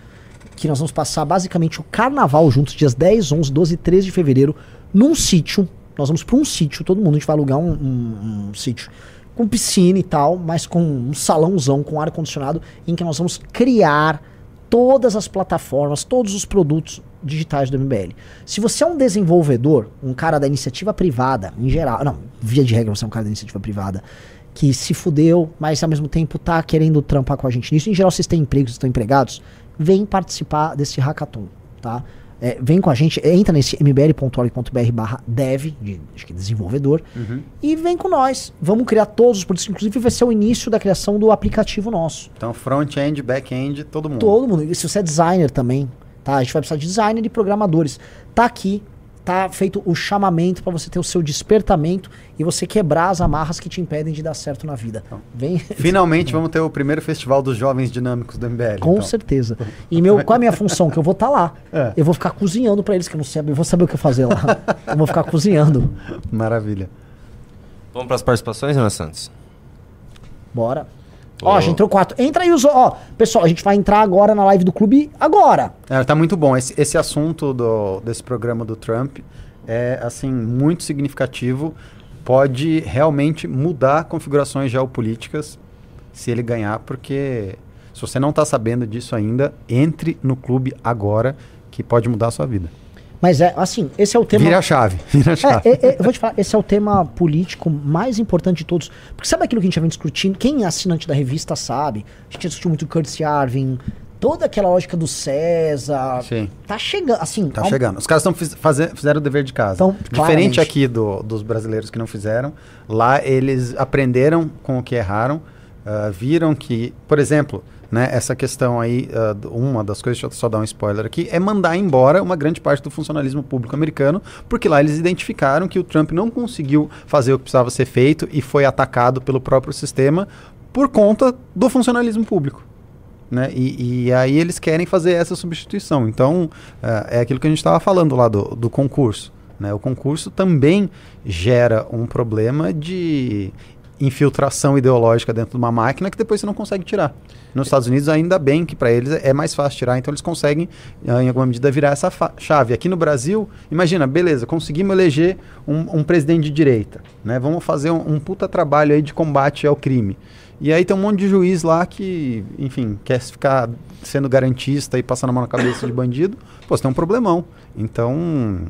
que nós vamos passar basicamente o carnaval juntos, dias 10, 11, 12 e 13 de fevereiro, num sítio. Nós vamos para um sítio, todo mundo, a gente vai alugar um, um- um sítio com piscina e tal, mas com um salãozão com ar-condicionado, em que nós vamos criar todas as plataformas, todos os produtos digitais do MBL. Se você é um desenvolvedor, um cara da iniciativa privada, em geral, não, via de regra você é um cara da iniciativa privada, que se fudeu, mas ao mesmo tempo tá querendo trampar com a gente nisso, em geral vocês têm empregos, estão empregados, vem participar desse hackathon, tá? É, vem com a gente, entra nesse mbl.org.br barra dev, de, acho que desenvolvedor, e vem com nós. Vamos criar todos os produtos, inclusive vai ser o início da criação do aplicativo nosso. Então, front-end, back-end, todo mundo. Todo mundo. E se você é designer também, tá? A gente vai precisar de designer e programadores. Tá aqui, tá feito o chamamento para você ter o seu despertamento e você quebrar as amarras que te impedem de dar certo na vida. Vem. Finalmente vamos ter o primeiro festival dos jovens dinâmicos do MBL. Com então. certeza. E meu, qual é a minha função? Que eu vou estar lá. É. Eu vou ficar cozinhando para eles, que eu não sei, eu vou saber o que fazer lá. eu vou ficar cozinhando. Maravilha. Vamos para as participações, Renan Santos? Bora. Ó, já entrou quatro. Entra aí os. Ó, pessoal, a gente vai entrar agora na live do clube agora. É, tá muito bom. Esse, esse assunto do, desse programa do Trump é, assim, muito significativo. Pode realmente mudar configurações geopolíticas se ele ganhar, porque se você não tá sabendo disso ainda, entre no clube agora, que pode mudar a sua vida. Mas é, assim, esse é o tema. Vira a chave. Vira a chave. É, é, é, eu vou te falar, esse é o tema político mais importante de todos. Porque sabe aquilo que a gente já vem discutindo? Quem é assinante da revista sabe. A gente discutiu muito Curtis Yarvin, toda aquela lógica do César. Sim. Tá chegando, assim. Tá chegando. Os caras estão fizeram o dever de casa. Então, Diferente claramente. aqui do- dos brasileiros que não fizeram. Lá eles aprenderam com o que erraram, ah, viram que, por exemplo, né, essa questão aí, d- uma das coisas, deixa eu só dar um spoiler aqui, é mandar embora uma grande parte do funcionalismo público americano, porque lá eles identificaram que o Trump não conseguiu fazer o que precisava ser feito e foi atacado pelo próprio sistema por conta do funcionalismo público. Né? E, e aí eles querem fazer essa substituição. Então, ah, é aquilo que a gente estava falando lá do, do concurso. Né? O concurso também gera um problema de infiltração ideológica dentro de uma máquina que depois você não consegue tirar. Nos Estados Unidos, ainda bem que para eles é mais fácil tirar, então eles conseguem, ah, em alguma medida, virar essa chave. Aqui no Brasil, imagina, beleza, conseguimos eleger um, um presidente de direita. Né? Vamos fazer um, um puta trabalho aí de combate ao crime. E aí tem um monte de juiz lá que, enfim, quer ficar sendo garantista e passando a mão na cabeça de bandido. Pô, você tem um problemão. Então,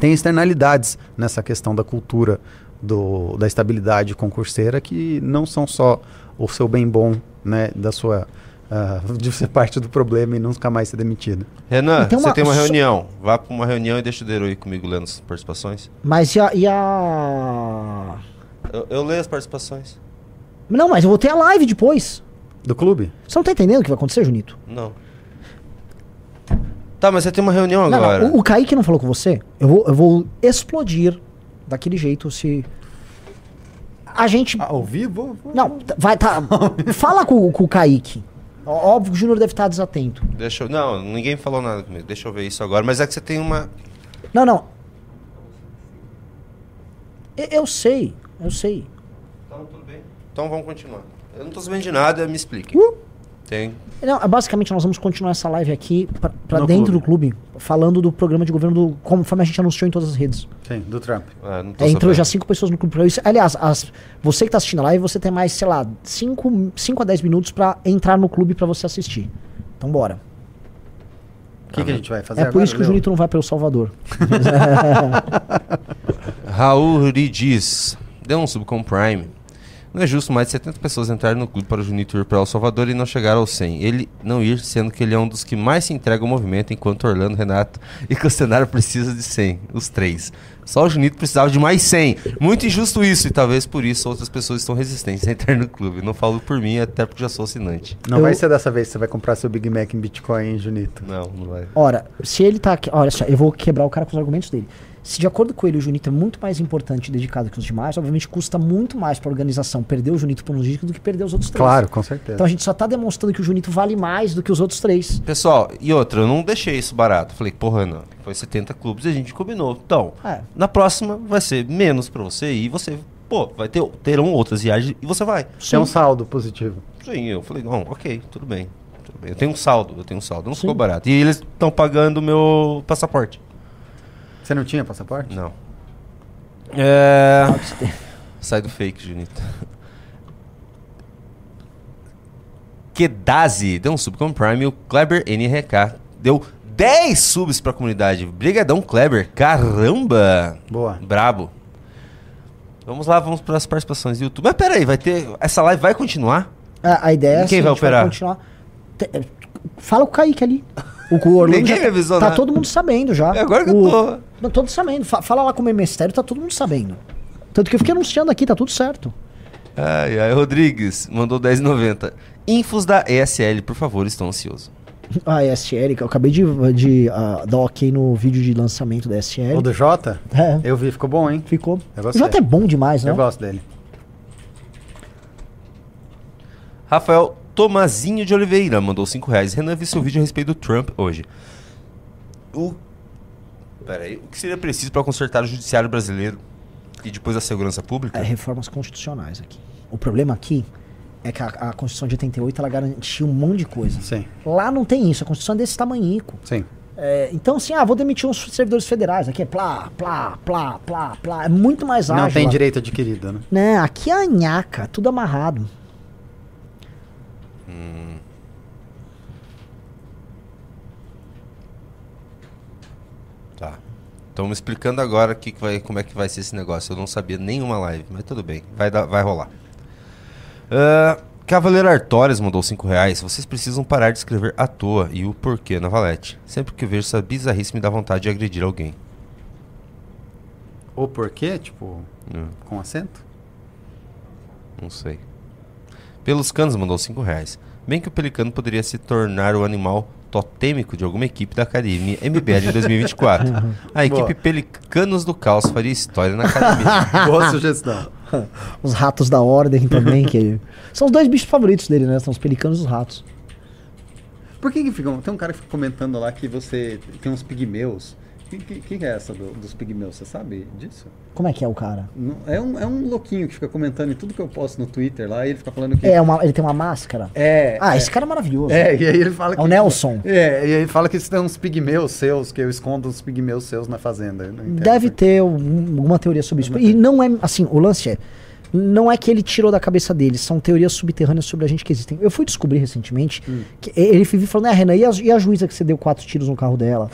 tem externalidades nessa questão da cultura do, da estabilidade concurseira que não são só o seu bem bom, né, da sua ah, de ser parte do problema e nunca mais ser demitido. Renan, E tem você uma- tem uma só- reunião. Vá pra uma reunião e deixa o Deiro aí comigo lendo as participações. Mas e a, e a. Eu, eu leio as participações. Não, mas eu vou ter a live depois. Do clube? Você não tá entendendo o que vai acontecer, Junito? Não. Tá, mas você tem uma reunião Não, não, agora. o, o Kaique não falou com você? Eu vou, eu vou explodir daquele jeito se. A gente. Ao vivo? Não, tá- vai, tá. Fala com, com o Kaique. Ó- Óbvio que o Júnior deve estar desatento. Deixa eu... Não, ninguém falou nada comigo. Deixa eu ver isso agora. Mas é que você tem uma. Não, não. Eu, eu sei, eu sei. Então, tudo bem. Então vamos continuar. Eu não tô sabendo de nada, me explique. Uh! Tem. Não, é basicamente nós vamos continuar essa live aqui No dentro clube. do clube, falando do programa de governo do. Conforme a gente anunciou em todas as redes. Sim, do Trump. Não tô É, entrou já cinco pessoas no clube pra isso. Aliás, as- você que tá assistindo a live, você tem mais, sei lá, 5 a 10 minutos pra entrar no clube pra você assistir. Então bora. O que, que a gente vai fazer É por agora, isso que o? Junito não vai para El Salvador. Raul Ruri diz: Deu um sub com Prime. Não é justo mais de 70 pessoas entrarem no clube para o Junito ir para El Salvador e não chegar aos 100. Ele não ir, sendo que ele é um dos que mais se entrega ao movimento, enquanto Orlando, Renato e Costenaro precisam de 100. Os três. Só o Junito precisava de mais 100. Muito injusto isso, e talvez por isso outras pessoas estão resistentes a entrar no clube. Não falo por mim, até porque já sou assinante. Não Eu- vai ser dessa vez que você vai comprar seu Big Mac em Bitcoin, hein, Junito? Não, não vai. Ora, se ele tá aqui. Olha só, eu vou quebrar o cara com os argumentos dele. Se de acordo com ele o Junito é muito mais importante e dedicado que os demais, obviamente custa muito mais pra organização perder o Junito por um disco do que perder os outros três. Claro, com certeza. Então a gente só tá demonstrando que o Junito vale mais do que os outros três. Pessoal, e outra, eu não deixei isso barato. Falei, porra, não. Foi 70 clubes e a gente combinou. Então, É. na próxima vai ser menos pra você e você, pô, vai ter, terão outras viagens e você vai. Tem um saldo positivo. Sim, eu falei, não, ok, tudo bem. Tudo bem. Eu tenho um saldo, eu tenho um saldo. Não Sim. ficou barato. E eles estão pagando o meu passaporte. Você não tinha passaporte? Não. É. Sai do fake, Junito. Kedazi deu um sub com Prime e o Kleber NRK deu 10 subs pra comunidade. Brigadão, Kleber. Caramba! Boa. Brabo. Vamos lá, vamos para as participações do YouTube. Mas pera aí, vai ter. Essa live vai continuar? A, a ideia é quem vai a gente operar? continuar. Te- é, Fala com o Kaique ali. O, o Orlando Ninguém já me tá- avisou Tá nada. todo mundo sabendo já. É agora que eu O- tô. Não, todos sabendo. Fa- Fala lá com o meu mistério, tá todo mundo sabendo. Tanto que eu fiquei anunciando aqui, tá tudo certo. Ai, ai, Rodrigues mandou 10,90. Infos da ESL, por favor, estou ansioso. A SL, que eu acabei de, de ah, dar ok no vídeo de lançamento da SL. O do Jota? É, Eu vi, ficou bom, hein? ficou. Eu O. Jota é bom demais, né? Eu gosto dele. Rafael Tomazinho de Oliveira mandou 5 reais. Renan, vi seu vídeo a respeito do Trump hoje. O... Pera aí, o que seria preciso para consertar o judiciário brasileiro e depois a segurança pública? É, reformas constitucionais aqui. O problema aqui é que a, a Constituição de 88 ela garantia um monte de coisa. Sim, Lá não tem isso, a Constituição é desse tamanhico. sim. É, então, assim, ah, vou demitir uns servidores federais. Aqui é plá, plá, plá, plá, plá. É muito mais ágil. Não tem lá. direito adquirido, né? Né, aqui é a nhaca, tudo amarrado. Tá. Estão me explicando agora que que vai, como é que vai ser esse negócio. Eu não sabia nenhuma live, mas tudo bem. Vai, dar, vai rolar. Ah, Cavaleiro Artórias mandou 5 reais. Vocês precisam parar de escrever à toa e o porquê na Valete. Sempre que eu vejo essa bizarrice me dá vontade de agredir alguém. O porquê, tipo, Hum, com acento? não sei. Pelos canos mandou 5 reais. Bem que o Pelicano poderia se tornar o animal totêmico de alguma equipe da Academia MBL em 2024. A equipe Boa. Pelicanos do Caos faria história na Academia. Boa sugestão. Os ratos da ordem também, que são os dois bichos favoritos dele, né? São os pelicanos e os ratos. Por que, que ficam. Tem um cara que fica comentando lá que você tem uns pigmeus. Quem que, que é essa do- dos pigmeus? Você sabe disso? Como é que é o cara? Não- é, um, é um louquinho que fica comentando em tudo que eu posto no Twitter lá e ele fica falando que. É, uma, ele tem uma máscara? É. Ah, é. esse cara é maravilhoso. É, e aí ele fala É que. o Nelson. É, e aí ele fala que isso tem uns pigmeus seus, que eu escondo uns pigmeus seus na fazenda. Deve ter um- alguma teoria sobre isso. E não é, assim, o lance é, não é que ele tirou da cabeça dele, são teorias subterrâneas sobre a gente que existem. Eu fui descobrir recentemente que ele vive falando, é, Renan, e a, e a juíza que você deu quatro tiros no carro dela?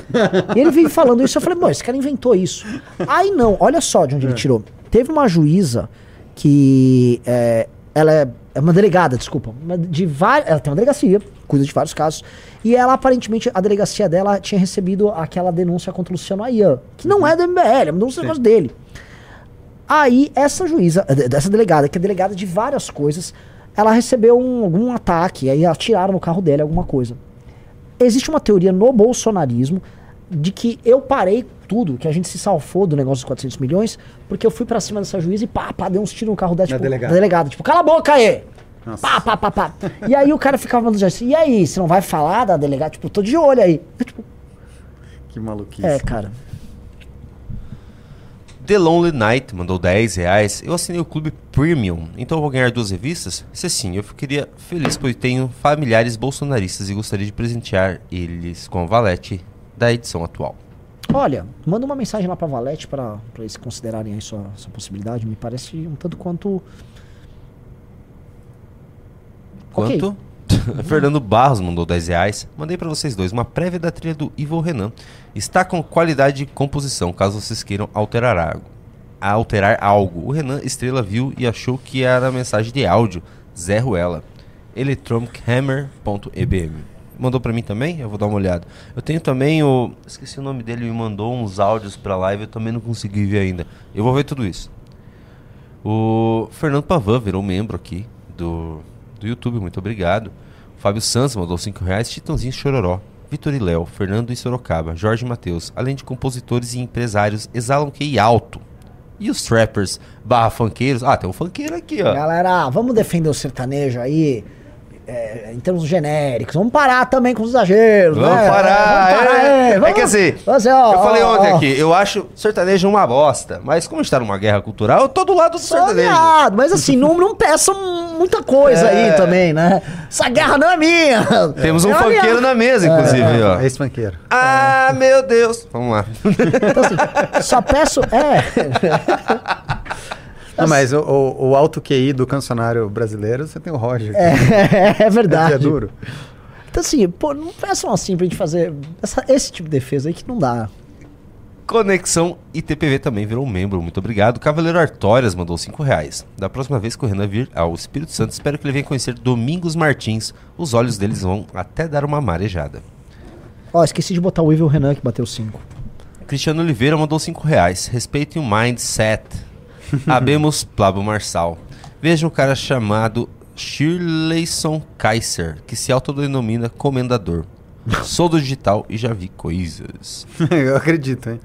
e ele vive falando isso, eu falei, bom, esse cara inventou isso. Aí não, olha só de onde ele tirou. Teve uma juíza que é, ela é, é uma delegada, desculpa, de várias, ela tem uma delegacia, cuida de vários casos, e ela aparentemente, a delegacia dela tinha recebido aquela denúncia contra o Luciano Ayan, que não é do MBL, é uma denúncia dele. Aí, essa juíza, eh, dessa delegada, que é delegada de várias coisas, ela recebeu um- algum ataque, aí atiraram no carro dela, alguma coisa. Existe uma teoria no bolsonarismo de que eu parei tudo, que a gente se salvou do negócio dos 400 milhões, porque eu fui pra cima dessa juíza e pá, pá, deu uns tiros no carro dela, tipo, delegada. na delegada, tipo, cala a boca aí! Nossa. Pá, pá, pá, pá. E aí o cara ficava mandando assim, e aí, você não vai falar da delegada? Tipo, tô de olho aí. Eu, tipo, Que maluquice. é, cara. The Lonely Night mandou 10 reais. Eu assinei o clube Premium, então eu vou ganhar duas revistas? Se sim, eu ficaria feliz, pois tenho familiares bolsonaristas e gostaria de presentear eles com a valete da edição atual. Olha, manda uma mensagem lá pra Valete pra, pra eles considerarem aí sua, sua possibilidade. Me parece um tanto quanto. Quanto? Fernando Barros mandou 10 reais. Mandei pra vocês dois uma prévia da trilha do Ivo Renan. Está com qualidade de composição, caso vocês queiram alterar algo. Alterar algo. O Renan Estrela viu e achou que era mensagem de áudio. Zé Ruela. electronichammer.ebm. Mandou pra mim também? Eu vou dar uma olhada. Eu tenho também o. Esqueci o nome dele, me mandou uns áudios pra live, eu também não consegui ver ainda. Eu vou ver tudo isso. O Fernando Pavan virou membro aqui do, do YouTube, muito obrigado. Fábio Santos mandou 5 reais. Titãozinho Chororó. Vitor e Léo, Fernando e Sorocaba, Jorge Matheus, além de compositores e empresários, exalam QI alto. E os trappers barra funkeiros. Ah, tem um funkeiro aqui, ó. Galera, vamos defender o sertanejo aí. É, em termos genéricos, vamos parar também com os exageros. Vamos né? parar, Vamos parar, é. é, É vamos- que assim, Você, ó, eu falei ó, ontem ó. aqui, eu acho sertanejo uma bosta, mas como está numa guerra cultural, eu tô do lado do Tô sertanejo. ligado, mas assim, não, não peçam muita coisa É. aí também, né? Essa guerra não é minha. Temos um É funkeiro na mesa, inclusive, aí, ó. Esse funkeiro. Ah, meu Deus. Vamos lá. Então, assim, só peço. É. Não, mas o, o, o alto QI do cancionário brasileiro, você tem o Roger. É, é verdade. É duro. Então, assim, pô, não peçam assim pra gente fazer essa- esse tipo de defesa aí que não dá. Conexão ITPV também virou um membro, muito obrigado. Cavaleiro Artórias mandou 5 reais. Da próxima vez que o Renan vir ao Espírito Santo, espero que ele venha conhecer Domingos Martins. Os olhos deles vão até dar uma marejada. Ó, esqueci de botar o Evil Renan que bateu 5. Cristiano Oliveira mandou 5 reais. Respeitem o mindset. Abemos Plabo Marçal. Veja um cara chamado Shirleyson Kaiser, que se autodenomina comendador. Sou do digital e já vi coisas. Eu acredito, hein?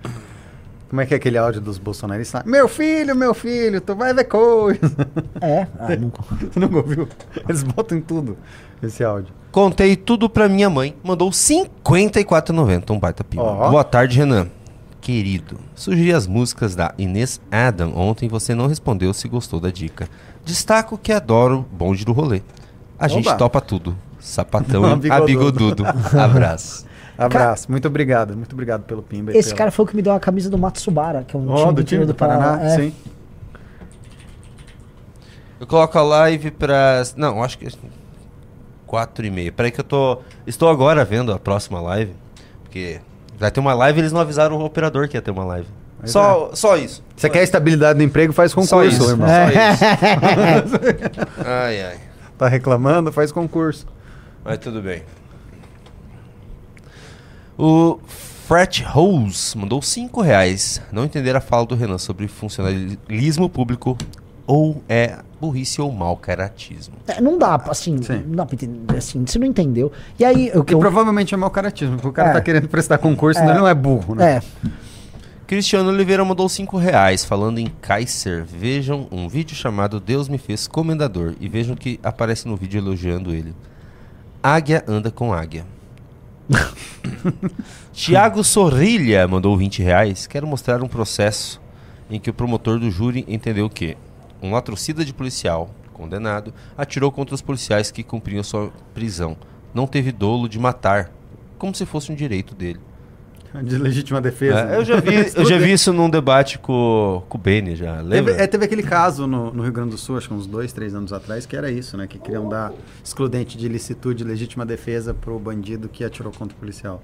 Como é que é aquele áudio dos bolsonaristas? Meu filho, meu filho, tu vai ver coisa. É? Ah, nunca. Tu nunca ouviu? Eles botam em tudo esse áudio. Contei tudo pra minha mãe. Mandou 54,90. Um baita pima. Ó. Boa tarde, Renan. Querido, sugeri as músicas da Inês Adam. Ontem você não respondeu se gostou da dica. Destaco que adoro bonde do rolê. A gente Oba. topa tudo. Sapatão, Abigodudo. abigodudo. Abraço. Abraço. Muito obrigado. Muito obrigado pelo Pimba. Esse pelo- cara foi o que me deu a camisa do Matsubara, que é um Ó, do time do Paraná, É. sim. Eu coloco a live pra. Não, acho que. 4 e meia. Peraí que eu tô. Estou agora vendo a próxima live. Porque vai ter uma live e eles não avisaram o operador que ia ter uma live. Só, só isso. Você quer estabilidade no emprego, faz Só concurso, isso. irmão. Só isso. ai, ai. Tá reclamando, faz concurso. Mas tudo bem. O Fret Rose mandou 5 reais. Não entender a fala do Renan sobre funcionalismo público ou é burrice ou mau caratismo. É, não dá, assim, não dá pra entender, assim, você não entendeu. E aí, o que eu... provavelmente é mau caratismo, porque o cara É. tá querendo prestar concurso, É. né? ele não é burro, né? É, Cristiano Oliveira mandou 5 reais falando em Kaiser. Vejam um vídeo chamado Deus me fez comendador e vejam que aparece no vídeo elogiando ele. Águia anda com águia. Tiago Sorrilha mandou 20 reais. Quero mostrar um processo em que o promotor do júri entendeu que um latrocida de policial, condenado, atirou contra os policiais que cumpriam sua prisão. Não teve dolo de matar, como se fosse um direito dele. De legítima defesa. É, eu, já vi, eu já vi isso num debate com, com o Beni, já. Lembra? Teve, é, teve aquele caso no, no Rio Grande do Sul, acho que uns dois, três anos atrás, que era isso, né? Que queriam dar excludente de licitude e legítima defesa pro bandido que atirou contra o policial.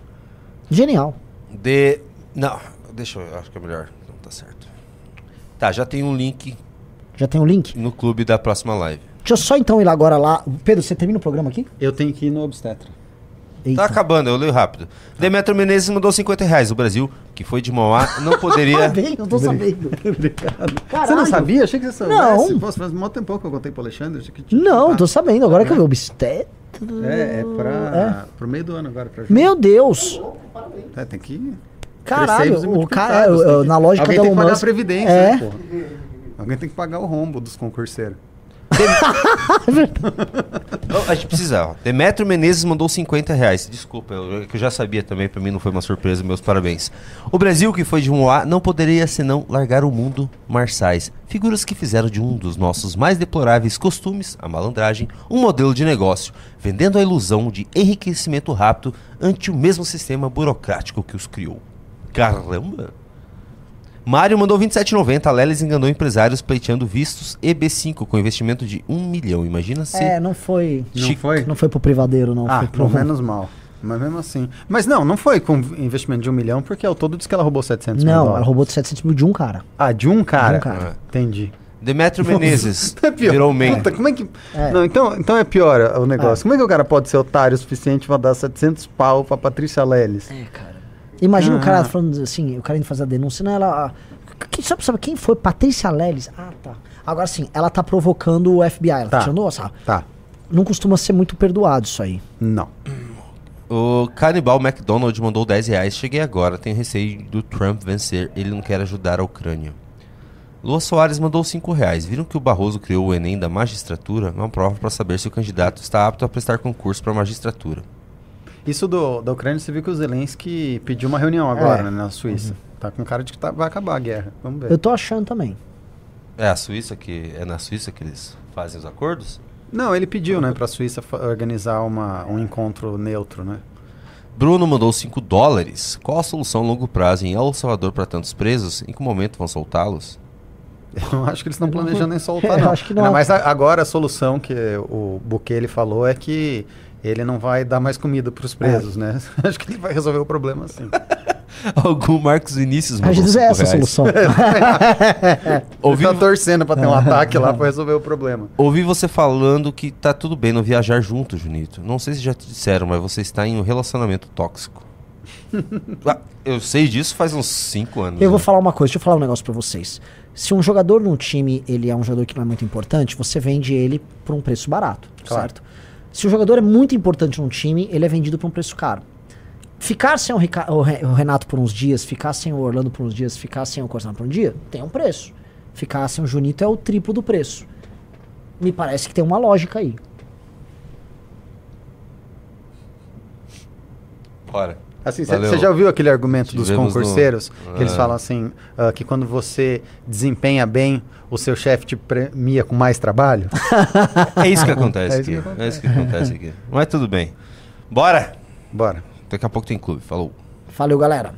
genial. De. Não, deixa eu. Acho que é melhor. Não tá certo. Tá, já tem um link Já tem o link? no clube da próxima live. Deixa eu só então ir lá agora lá. Pedro, você termina o programa aqui? Eu tenho que ir no obstetra. Tá acabando, eu leio rápido. Demetrio Menezes mandou 50 reais. O Brasil, que foi de Mauá, não poderia. Bem, eu tô sabendo. Você não sabia? Achei que você Não. soubesse. Pô, faz um tempão que eu contei pro Alexandre. Que Não, contado. tô sabendo. Agora que eu vi obstetra. É, é pra, pro meio do ano agora. Pra Meu Deus! É, tem que... Caralho, o cara, que- na lógica Alguém do tem que Elon pagar a previdência, É. né, porra? Alguém tem que pagar o rombo dos concurseiros. Não, a gente precisa. Demetrio Menezes mandou 50 reais. Desculpa, eu, que eu já sabia também, pra mim não foi uma surpresa, meus parabéns. O Brasil, que foi de Moá, não poderia senão largar o mundo marçais. Figuras que fizeram de um dos nossos mais deploráveis costumes, a malandragem, um modelo de negócio, vendendo a ilusão de enriquecimento rápido ante o mesmo sistema burocrático que os criou. Caramba! Mário mandou 27,90. A Lelis enganou empresários pleiteando vistos EB5 com investimento de 1 milhão. Imagina se. É, não foi. Não foi? Não foi pro privadeiro, não. Ah, foi pro... pelo menos mal. Mas mesmo assim. Mas não, não foi com investimento de um milhão, porque ao todo diz que ela roubou 700 mil Não, ela roubou de 700 mil de um cara. Ah, de um cara? De um cara. Entendi. Demetrio Menezes É pior. virou main. Puta, como é que... É. Não, então, então é pior o negócio. Como é que o cara pode ser otário o suficiente pra dar 700 pau pra Patrícia Leles? É, cara. Imagina o Ah. cara falando assim, o cara indo fazer a denúncia, não, ela. ah, Quem sabe, sabe quem foi? Patrícia Leles. Ah, tá. Agora sim, ela tá provocando o FBI. Ela tá, Tá. tirando essa. Tá. Não costuma ser muito perdoado isso aí. Não. O Canibal McDonald mandou 10 reais. Cheguei agora, tenho receio do Trump vencer. Ele não quer ajudar a Ucrânia. Lua Soares mandou 5 reais. Viram que o Barroso criou o Enem da magistratura? Uma prova para saber se o candidato está apto a prestar concurso para magistratura. Isso do, da Ucrânia, você viu que o Zelensky pediu uma reunião agora, É. né, na Suíça. Tá com cara de que tá- vai acabar a guerra. Vamos ver. Eu tô achando também. É a Suíça que. É na Suíça que eles fazem os acordos? Não, ele pediu, né, pra Suíça fa- organizar uma, um encontro neutro, né? Bruno mandou 5 dólares. Qual a solução a longo prazo em El Salvador para tantos presos? Em que momento vão soltá-los? Eu acho que eles estão planejando em soltar, Eu não. acho que não. A- agora a solução que o Bukele falou é que ele não vai dar mais comida pros presos, né? acho que ele vai resolver o problema assim. Algum Marcos Vinícius mandou vezes é 5 essa a solução. Ouvi, Ele tá torcendo pra ter um ataque lá pra resolver o problema. ouvi você falando que tá tudo bem não viajar junto, Junito. Não sei se já te disseram, mas você está em um relacionamento tóxico. Ah, eu sei disso faz uns 5 anos. Eu vou né? falar uma coisa, deixa eu falar um negócio pra vocês. Se um jogador num time, ele é um jogador que não é muito importante, você vende ele por um preço barato, Claro. certo? Se o jogador é muito importante num time, ele é vendido por um preço caro. Ficar sem o, Rica- o Re- o Renato por uns dias, ficar sem o Orlando por uns dias, ficar sem o Corsano por um dia, tem um preço. Ficar sem o Junito é o triplo do preço. Me parece que tem uma lógica aí. Bora. Assim, você já ouviu aquele argumento dos Tivemos no- concurseiros? Que eles É. falam assim, ah, que quando você desempenha bem, o seu chefe te premia com mais trabalho? É isso que acontece É isso aqui. que acontece. É isso que acontece aqui. Mas tudo bem. Bora! Bora. Daqui a pouco tem clube. Falou. Valeu, galera.